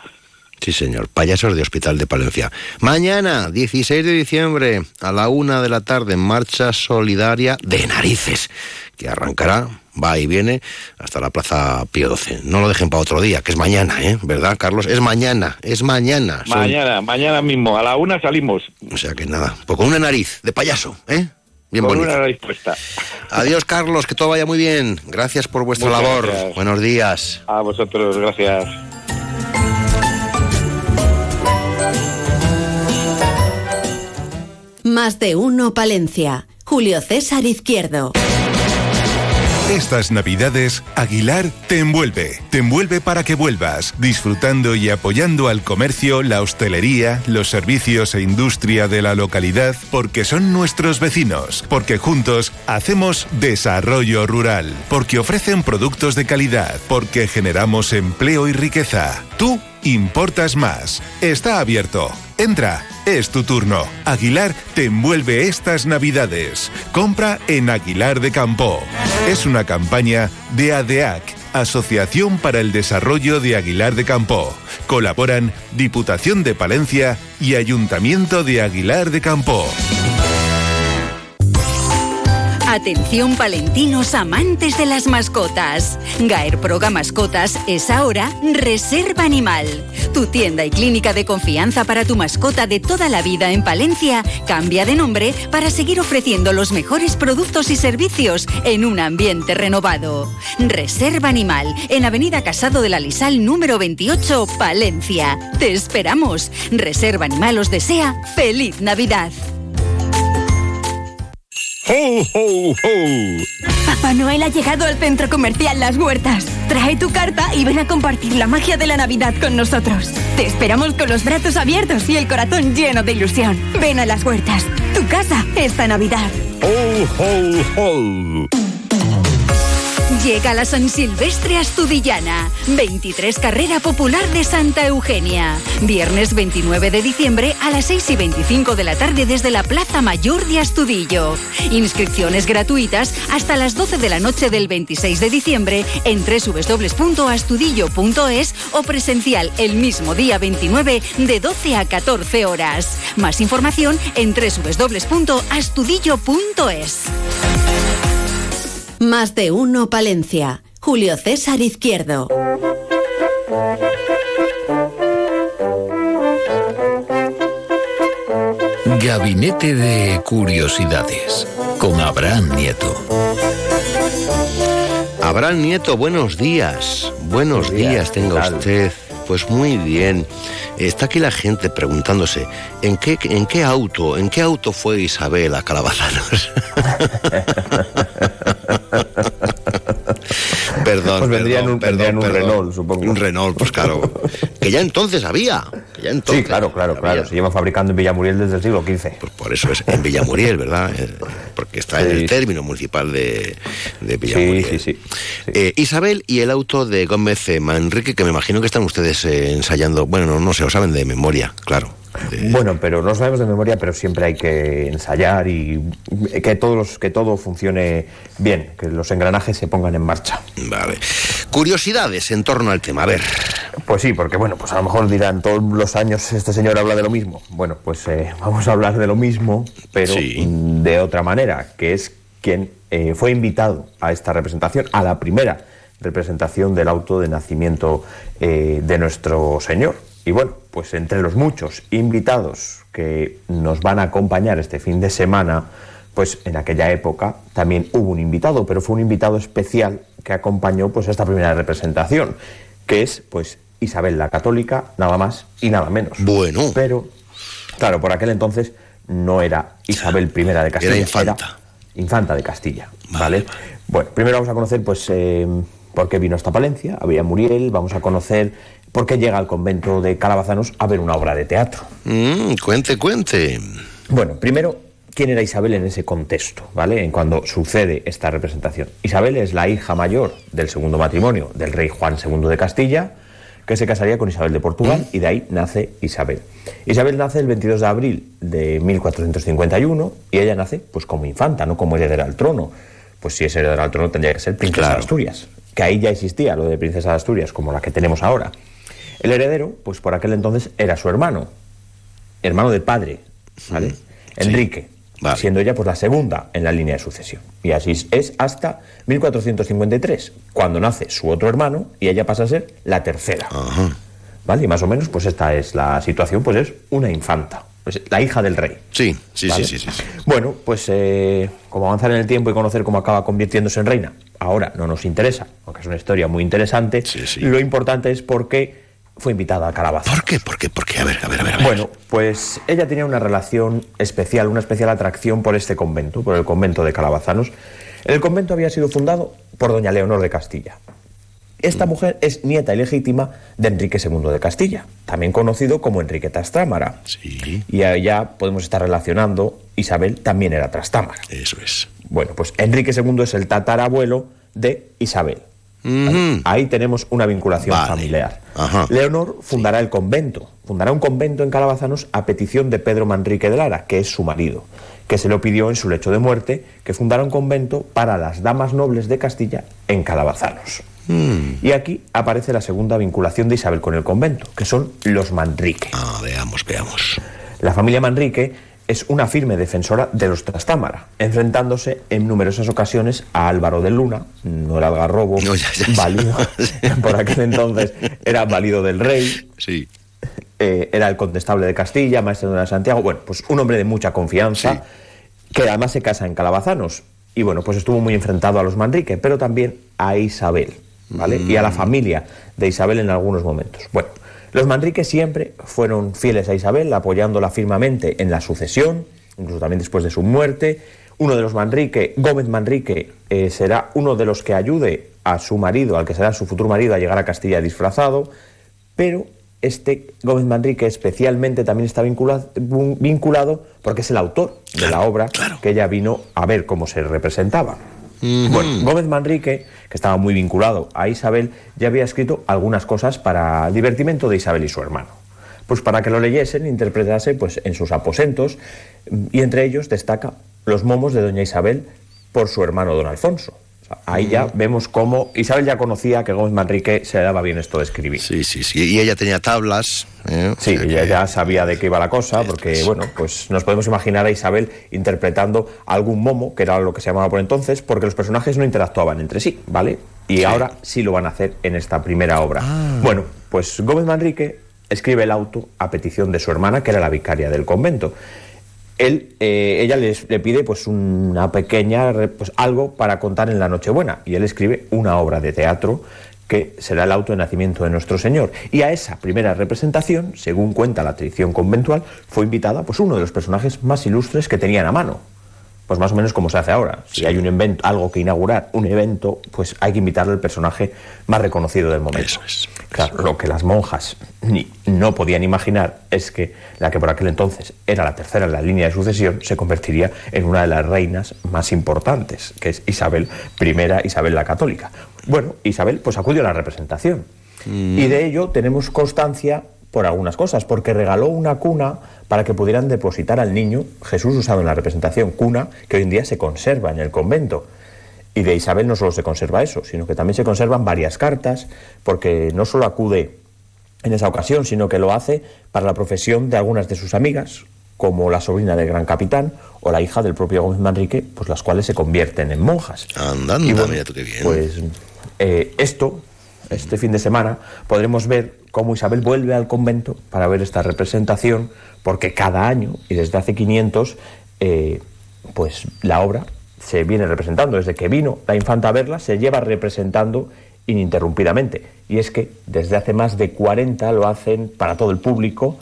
Sí, señor. Payasos de Hospital de Palencia. Mañana, 16 de diciembre, a la una de la tarde, marcha solidaria de narices, que arrancará, va y viene, hasta la Plaza Pío XII. No lo dejen para otro día, que es mañana, ¿eh? ¿Verdad, Carlos? Es mañana, es mañana. Son- Mañana, mañana mismo, a la una salimos. O sea que nada, pues con una nariz de payaso, ¿eh? Bien con bonito. una nariz puesta. Adiós, Carlos, que todo vaya muy bien. Gracias por vuestra Muchas labor. gracias. Buenos días. A vosotros, gracias. Más de uno Palencia. Julio César Izquierdo. Estas navidades, Aguilar te envuelve. Te envuelve para que vuelvas, disfrutando y apoyando al comercio, la hostelería, los servicios e industria de la localidad, porque son nuestros vecinos, porque juntos hacemos desarrollo rural, porque ofrecen productos de calidad, porque generamos empleo y riqueza. Tú importas más. Está abierto. Entra, es tu turno. Aguilar te envuelve estas navidades. Compra en Aguilar de Campo. Es una campaña de ADEAC, Asociación para el Desarrollo de Aguilar de Campo. Colaboran Diputación de Palencia y Ayuntamiento de Aguilar de Campo. Atención palentinos amantes de las mascotas. Gaer Proga Mascotas es ahora Reserva Animal. Tu tienda y clínica de confianza para tu mascota de toda la vida en Palencia cambia de nombre para seguir ofreciendo los mejores productos y servicios en un ambiente renovado. Reserva Animal en Avenida Casado de la Lisal número 28, Palencia. Te esperamos. Reserva Animal os desea feliz Navidad. ¡Ho, ho, ho! Papá Noel ha llegado al centro comercial Las Huertas. Trae tu carta y ven a compartir la magia de la Navidad con nosotros. Te esperamos con los brazos abiertos y el corazón lleno de ilusión. Ven a Las Huertas. Tu casa esta Navidad. ¡Ho, ho, ho! Llega la San Silvestre Astudillana, 23 Carrera Popular de Santa Eugenia. Viernes 29 de diciembre a las 6 y 25 de la tarde desde la Plaza Mayor de Astudillo. Inscripciones gratuitas hasta las 12 de la noche del 26 de diciembre en www.astudillo.es o presencial el mismo día 29 de 12 a 14 horas. Más información en www.astudillo.es. Más de uno Palencia. Julio César Izquierdo. Gabinete de Curiosidades con Abraham Nieto. Abraham Nieto, buenos días. Buenos días, tenga usted. Pues muy bien. Está aquí la gente preguntándose, ¿en qué, en qué auto, en qué auto fue Isabel a Calabazanos? <laughs> <laughs> perdón, Pues vendría en perdón, un- perdón, un perdón. Renault, supongo. Un Renault, pues claro. que ya entonces había. Que ya entonces Sí, claro, claro, claro. Se lleva fabricando en Villamuriel desde el siglo XV. Pues por eso es en Villamuriel, ¿verdad? Eh, Porque está en el término municipal de, de Villamuriel. Sí, sí, Eh, Isabel y el auto de Gómez Manrique, que me imagino que están ustedes eh, ensayando. Bueno, no, no se lo saben de memoria, claro. Bueno, pero no sabemos de memoria, pero siempre hay que ensayar y que todos que todo funcione bien, que los engranajes se pongan en marcha. Vale. Curiosidades en torno al tema, a ver. Pues sí, porque bueno, pues a lo mejor dirán todos los años este señor habla de lo mismo. Bueno, pues eh, vamos a hablar de lo mismo, pero de otra manera, que es quien eh, fue invitado a esta representación, a la primera representación del auto de nacimiento eh, de nuestro Señor. Y bueno, pues entre los muchos invitados que nos van a acompañar este fin de semana, pues en aquella época también hubo un invitado, pero fue un invitado especial que acompañó pues esta primera representación, que es pues Isabel la Católica, nada más y nada menos. Bueno. Pero, claro, por aquel entonces no era Isabel I de Castilla. Era infanta. infanta de Castilla, ¿vale? Bueno, primero vamos a conocer pues eh, por qué vino hasta Palencia, había Muriel, vamos a conocer por qué llega al convento de Calabazanos a ver una obra de teatro. Mm, cuente, cuente. Bueno, primero, ¿quién era Isabel en ese contexto, ¿vale? En cuando sucede esta representación. Isabel es la hija mayor del segundo matrimonio del rey Juan II de Castilla, que se casaría con Isabel de Portugal y de ahí nace Isabel. Isabel nace el 22 de abril de 1451 y ella nace pues como infanta, no como heredera al trono. Pues si es heredera al trono tendría que ser princesa de Asturias, que ahí ya existía lo de princesa de Asturias como la que tenemos ahora. El heredero, pues por aquel entonces era su hermano, hermano de padre, ¿vale? Enrique, siendo ella pues la segunda en la línea de sucesión. Y así es hasta 1453, cuando nace su otro hermano y ella pasa a ser la tercera. ¿Vale? Y más o menos pues esta es la situación, pues es una infanta, pues, la hija del rey. Sí, sí, ¿Vale? sí, sí, sí, sí. Bueno, pues eh, como avanzar en el tiempo y conocer cómo acaba convirtiéndose en reina, ahora no nos interesa, aunque es una historia muy interesante. Lo importante es por qué fue invitada a Calabaza. ¿Por qué? ¿Por qué? ¿Por qué? A ver, a ver, a ver. a ver. Bueno, pues ella tenía una relación especial, una especial atracción por este convento, por el convento de Calabazanos. El convento había sido fundado por doña Leonor de Castilla. Esta mujer es nieta ilegítima de Enrique II de Castilla, también conocido como Enrique Trastámara. Y allá podemos estar relacionando, Isabel también era Trastámara. Eso es. Bueno, pues Enrique II es el tatarabuelo de Isabel. Ahí tenemos una vinculación familiar. Leonor fundará el convento, fundará un convento en Calabazanos a petición de Pedro Manrique de Lara, que es su marido, que se lo pidió en su lecho de muerte, que fundara un convento para las damas nobles de Castilla en Calabazanos. Mm. Y aquí aparece la segunda vinculación de Isabel con el convento, que son los Manrique. Ah, veamos, veamos. La familia Manrique es una firme defensora de los Trastámara, enfrentándose en numerosas ocasiones a Álvaro de Luna, no era algarrobo, válido, <laughs> por aquel entonces era válido del rey, sí. Eh, era el contestable de Castilla, maestro de Santiago, bueno, pues un hombre de mucha confianza, que además se casa en Calabazanos, y bueno, pues estuvo muy enfrentado a los Manrique, pero también a Isabel, ¿vale? Y a la Mm. familia de Isabel en algunos momentos. Bueno, los Manrique siempre fueron fieles a Isabel, apoyándola firmemente en la sucesión, incluso también después de su muerte. Uno de los Manrique, Gómez Manrique, eh, será uno de los que ayude a su marido, al que será su futuro marido, a llegar a Castilla disfrazado, pero este Gómez Manrique especialmente también está vinculado, vinculado porque es el autor de la obra que ella vino a ver cómo se representaba. Bueno, Gómez Manrique, que estaba muy vinculado a Isabel, ya había escrito algunas cosas para el divertimento de Isabel y su hermano. Pues para que lo leyesen, interpretase pues, en sus aposentos, y entre ellos destaca Los momos de Doña Isabel por su hermano Don Alfonso. Ahí ya vemos cómo Isabel ya conocía que Gómez Manrique se le daba bien esto de escribir. Sí, sí, sí. Y ella tenía tablas. ¿eh? Sí, ella ya sabía de qué iba la cosa, porque, bueno, pues nos podemos imaginar a Isabel interpretando algún momo, que era lo que se llamaba por entonces, porque los personajes no interactuaban entre sí, ¿vale? Y ahora sí lo van a hacer en esta primera obra. Bueno, pues Gómez Manrique escribe el auto a petición de su hermana, que era la vicaria del convento. Él, eh, ella les- le pide pues una pequeña, pues algo para contar en la Nochebuena, y él escribe una obra de teatro que será el auto de nacimiento de nuestro Señor. Y a esa primera representación, según cuenta la tradición conventual, fue invitada pues uno de los personajes más ilustres que tenían a mano. Pues más o menos como se hace ahora. Si hay un evento, algo que inaugurar, un evento, pues hay que invitarle al personaje más reconocido del momento. Claro, lo que las monjas ni, no podían imaginar es que la que por aquel entonces era la tercera en la línea de sucesión se convertiría en una de las reinas más importantes, que es Isabel I, Isabel la Católica. Bueno, Isabel pues acudió a la representación. Y de ello tenemos constancia por algunas cosas, porque regaló una cuna para que pudieran depositar al niño Jesús usado en la representación, cuna que hoy en día se conserva en el convento. Y de Isabel no solo se conserva eso, sino que también se conservan varias cartas, porque no solo acude en esa ocasión, sino que lo hace para la profesión de algunas de sus amigas, como la sobrina del gran capitán o la hija del propio Gómez Manrique, pues las cuales se convierten en monjas. Anda, Y bueno, mira tú qué bien. Pues eh, esto, este fin de semana, podremos ver cómo Isabel vuelve al convento para ver esta representación, porque cada año, y desde hace 500, eh, pues la obra se viene representando. Desde que vino la infanta a verla, se lleva representando ininterrumpidamente. Y es que desde hace más de 40 lo hacen para todo el público,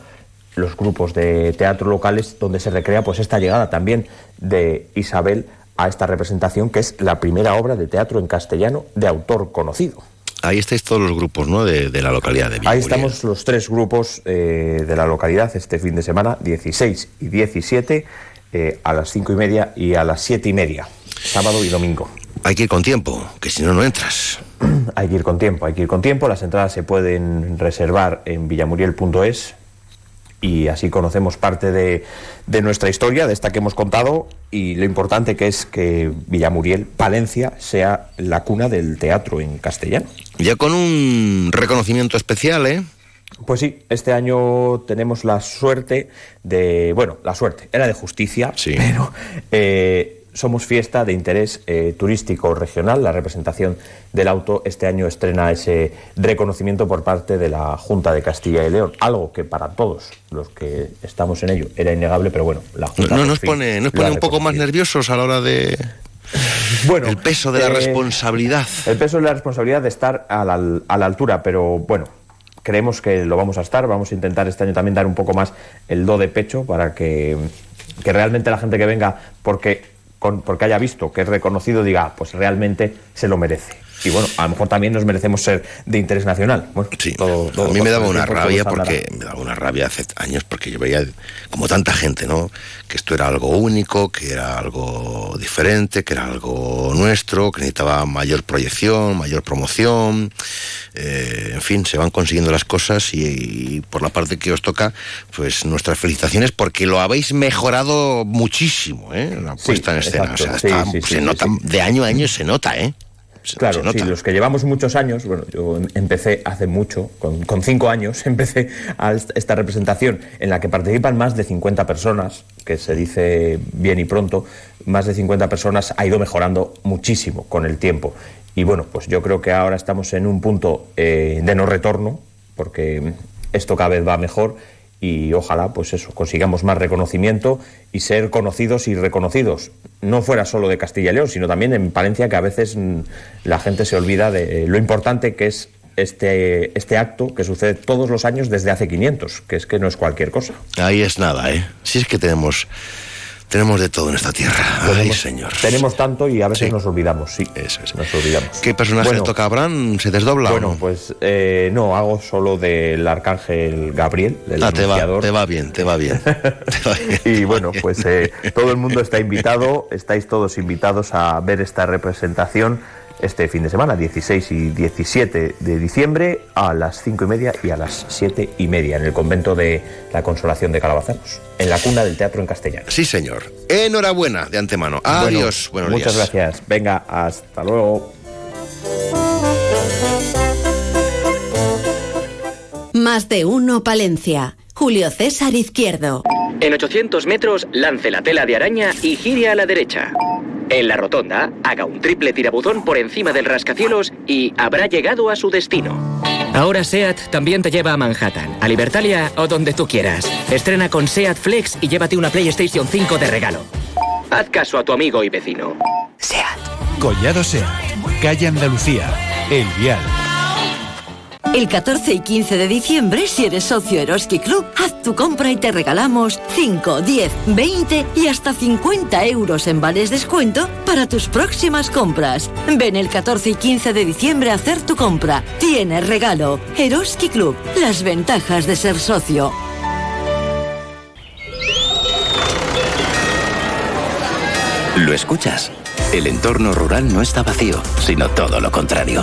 los grupos de teatro locales, donde se recrea pues esta llegada también de Isabel a esta representación, que es la primera obra de teatro en castellano de autor conocido. Ahí estáis todos los grupos, ¿no? De, de la localidad de Ahí Villamuriel. estamos los tres grupos eh, de la localidad este fin de semana, 16 y 17, eh, a las 5 y media y a las 7 y media, sábado y domingo. Hay que ir con tiempo, que si no, no entras. <clears throat> Hay que ir con tiempo, hay que ir con tiempo. Las entradas se pueden reservar en villamuriel.es y así conocemos parte de, de nuestra historia, de esta que hemos contado, y lo importante que es que Villamuriel, Palencia, sea la cuna del teatro en castellano. Ya con un reconocimiento especial, ¿eh? Pues sí, este año tenemos la suerte de, bueno, la suerte, era de justicia, pero eh, somos fiesta de interés eh, turístico regional. La representación del auto este año estrena ese reconocimiento por parte de la Junta de Castilla y León, algo que para todos los que estamos en ello era innegable, pero bueno, la Junta no nos pone, nos pone un poco más nerviosos a la hora de. Bueno, el peso de la eh, responsabilidad. El peso de la responsabilidad de estar a la, a la altura, pero bueno, creemos que lo vamos a estar. Vamos a intentar este año también dar un poco más el do de pecho para que, que realmente la gente que venga, porque, porque haya visto que es reconocido, diga, "Ah, pues realmente se lo merece. Y bueno, a lo mejor también nos merecemos ser de interés nacional. Bueno, todo- todo a mí me daba una rabia porque me daba una rabia hace años porque yo veía como tanta gente, ¿no? Que esto era algo único, que era algo diferente, que era algo nuestro, que necesitaba mayor proyección, mayor promoción. Eh, en fin, se van consiguiendo las cosas y, y por la parte que os toca, pues nuestras felicitaciones porque lo habéis mejorado muchísimo, ¿eh? La Sí, puesta en escena. exacto. O sea, Sí, está- sí, se sí, nota, sí. de año a año se nota, ¿eh? Se- Claro, se sí, los que llevamos muchos años, bueno, yo em- empecé hace mucho, con, con cinco años, <laughs> empecé a est- esta representación en la que participan más de 50 personas, que se dice bien y pronto, más de 50 personas ha ido mejorando muchísimo con el tiempo. Y bueno, pues yo creo que ahora estamos en un punto eh, de no retorno, porque esto cada vez va mejor y ojalá pues eso consigamos más reconocimiento y ser conocidos y reconocidos no fuera solo de Castilla y León sino también en Palencia que a veces mm, la gente se olvida de lo importante que es este, este acto que sucede todos los años desde hace 500, que es que no es cualquier cosa. Ahí es nada, ¿eh? Si es que tenemos tenemos de todo en esta tierra. Ay, señor. Tenemos tanto y a veces nos olvidamos, sí. Eso es. Nos olvidamos. ¿Qué personaje Bueno, toca Abraham? ¿Se desdobla o Bueno, no? pues eh, no, hago solo del arcángel Gabriel, del Ah, te va, te va bien, te va bien. <laughs> y bueno, pues eh, todo el mundo está invitado, estáis todos invitados a ver esta representación este fin de semana, 16 y 17 de diciembre, a las 5 y media y a las 7 y media, en el convento de la Consolación de Calabazanos, en la cuna del teatro en castellano. Sí, señor. Enhorabuena de antemano. Bueno, Adiós. Buenos muchas días. gracias. Venga, hasta luego. Más de uno Palencia. Julio César Izquierdo. En 800 metros, lance la tela de araña y gire a la derecha. En la rotonda, haga un triple tirabuzón por encima del rascacielos y habrá llegado a su destino. Ahora SEAT también te lleva a Manhattan, a Libertalia o donde tú quieras. Estrena con SEAT Flex y llévate una PlayStation 5 de regalo. Haz caso a tu amigo y vecino. Collado Sea, calle Andalucía, El Vial. El 14 y 15 de diciembre, si eres socio Eroski Club, haz tu compra y te regalamos 5, 10, 20 y hasta 50 euros en vales descuento para tus próximas compras. Ven el 14 y 15 de diciembre a hacer tu compra. Tienes regalo. Eroski Club, las ventajas de ser socio. ¿Lo escuchas? El entorno rural no está vacío, sino todo lo contrario.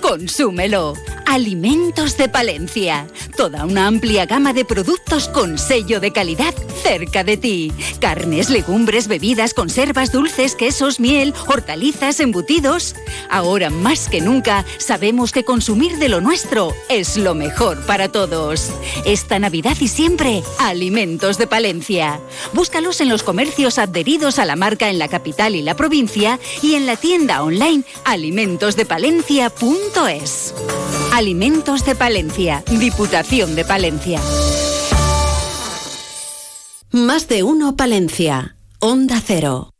consúmelo. Alimentos de Palencia. Toda una amplia gama de productos con sello de calidad cerca de ti. Carnes, legumbres, bebidas, conservas, dulces, quesos, miel, hortalizas, embutidos. Ahora más que nunca sabemos que consumir de lo nuestro es lo mejor para todos. Esta Navidad y siempre, Alimentos de Palencia. Búscalos en los comercios adheridos a la marca en la capital y la provincia y en la tienda online alimentosdepalencia.es. Alimentos de Palencia, Diputación de Palencia. Más de uno Palencia. Onda Cero.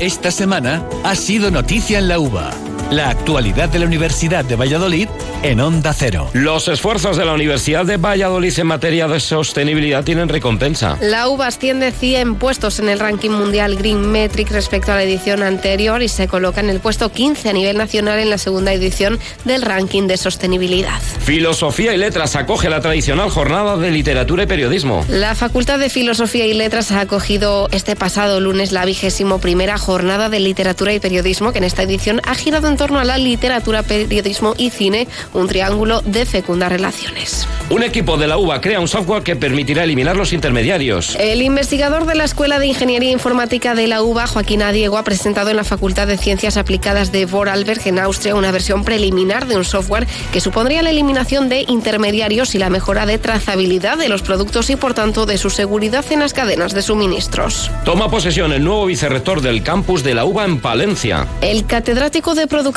Esta semana ha sido noticia en la UBA. La actualidad de la Universidad de Valladolid en Onda Cero. Los esfuerzos de la Universidad de Valladolid en materia de sostenibilidad tienen recompensa. La UVA asciende 100 puestos en el ranking mundial Green Metric respecto a la edición anterior y se coloca en el puesto 15 a nivel nacional en la segunda edición del ranking de sostenibilidad. Filosofía y Letras acoge la tradicional jornada de literatura y periodismo. La Facultad de Filosofía y Letras ha acogido este pasado lunes la vigésimo primera jornada de literatura y periodismo que en esta edición ha girado en torno a la literatura, periodismo y cine, un triángulo de fecundas relaciones. Un equipo de la UBA crea un software que permitirá eliminar los intermediarios. El investigador de la Escuela de Ingeniería Informática de la UBA, Joaquín Diego, ha presentado en la Facultad de Ciencias Aplicadas de Vorarlberg, en Austria, una versión preliminar de un software que supondría la eliminación de intermediarios y la mejora de trazabilidad de los productos y, por tanto, de su seguridad en las cadenas de suministros. Toma posesión el nuevo vicerrector del campus de la UBA en Palencia. El catedrático de producción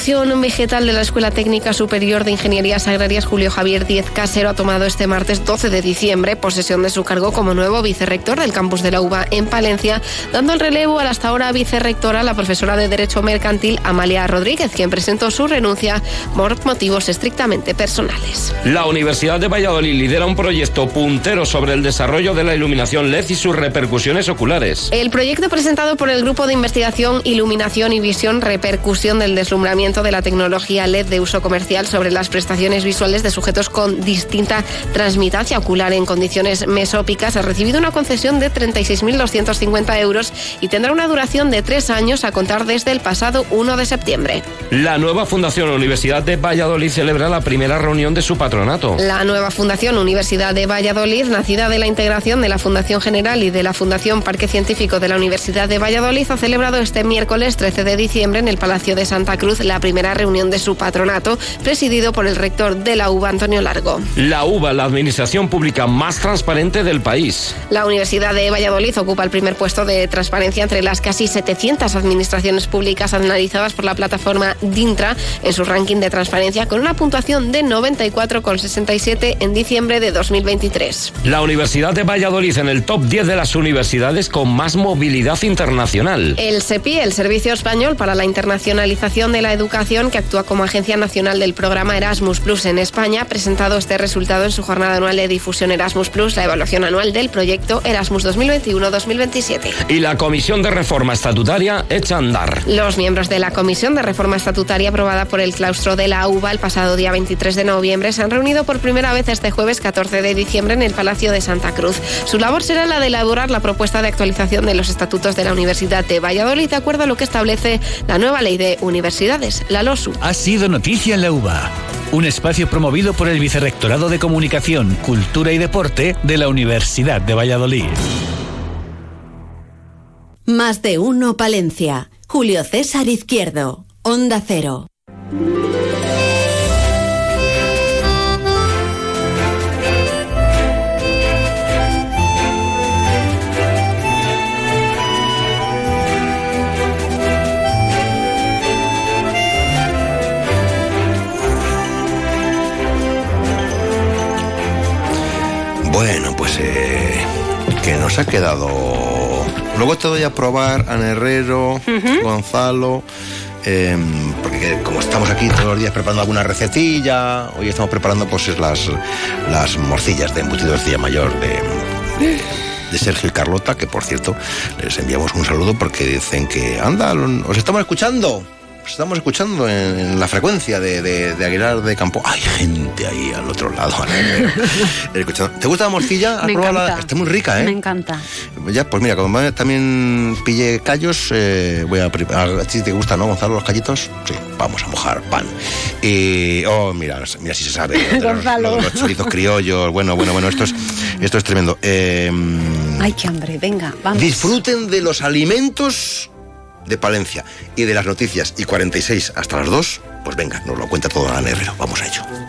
vegetal de la Escuela Técnica Superior de Ingenierías Agrarias, Julio Javier Díez Casero, ha tomado este martes 12 de diciembre posesión de su cargo como nuevo vicerrector del campus de la UBA en Palencia, dando el relevo a la hasta ahora vicerrectora, la profesora de Derecho Mercantil Amalia Rodríguez, quien presentó su renuncia por motivos estrictamente personales. La Universidad de Valladolid lidera un proyecto puntero sobre el desarrollo de la iluminación LED y sus repercusiones oculares. El proyecto presentado por el Grupo de Investigación, Iluminación y Visión, Repercusión del Deslumbramiento de la tecnología LED de uso comercial sobre las prestaciones visuales de sujetos con distinta transmitancia ocular en condiciones mesópicas ha recibido una concesión de 36.250 euros y tendrá una duración de tres años a contar desde el pasado 1 de septiembre. La nueva Fundación Universidad de Valladolid celebra la primera reunión de su patronato. La nueva Fundación Universidad de Valladolid, nacida de la integración de la Fundación General y de la Fundación Parque Científico de la Universidad de Valladolid, ha celebrado este miércoles 13 de diciembre en el Palacio de Santa Cruz la primera reunión de su patronato, presidido por el rector de la UBA, Antonio Largo. La UBA, la administración pública más transparente del país. La Universidad de Valladolid ocupa el primer puesto de transparencia entre las casi 700 administraciones públicas analizadas por la plataforma DINTRA en su ranking de transparencia con una puntuación de 94,67 en diciembre de 2023. La Universidad de Valladolid en el top 10 de las universidades con más movilidad internacional. El SEPI, el Servicio Español para la Internacionalización de la Educación, que actúa como agencia nacional del programa Erasmus Plus en España, ha presentado este resultado en su jornada anual de difusión Erasmus Plus, la evaluación anual del proyecto Erasmus 2021-2027. Y la Comisión de Reforma Estatutaria echa a andar. Los miembros de la Comisión de Reforma Estatutaria aprobada por el claustro de la UBA el pasado día 23 de noviembre se han reunido por primera vez este jueves 14 de diciembre en el Palacio de Santa Cruz. Su labor será la de elaborar la propuesta de actualización de los estatutos de la Universidad de Valladolid de acuerdo a lo que establece la nueva ley de la LOSU. Ha sido noticia en la UBA. Un espacio promovido por el Vicerrectorado de Comunicación, Cultura y Deporte de la Universidad de Valladolid. Más de uno Palencia. Julio César Izquierdo. Onda Cero. Que nos ha quedado. Luego te doy a probar a Herrero, Gonzalo. eh, porque como estamos aquí todos los días preparando alguna recetilla, hoy estamos preparando pues las, las morcillas de embutido de Cilla Mayor de, de- de Sergio y Carlota, que por cierto les enviamos un saludo porque dicen que anda, os estamos escuchando. Os estamos escuchando en, en la frecuencia de, de- de Aguilar de Campo. Hay gente ahí al otro lado. <laughs> Escuchando. ¿Te gusta la morcilla? ¿Has Me la-. Está muy rica, ¿eh? Me encanta. Ya, pues mira, como también pillé callos, eh, voy a preparar. ¿A ti te gustan, no, Gonzalo, los callitos? Sí, vamos a mojar pan. Y, oh, mira, mira si se sabe. <laughs> los- Gonzalo. Los, los chorizos criollos, bueno, bueno, bueno, esto es, esto es tremendo. Eh, Ay, qué hambre. Venga, vamos. disfruten de los alimentos de Palencia y de las noticias. Y 46 hasta las 2, pues venga, nos lo cuenta todo Ana Herrero. Vamos a ello.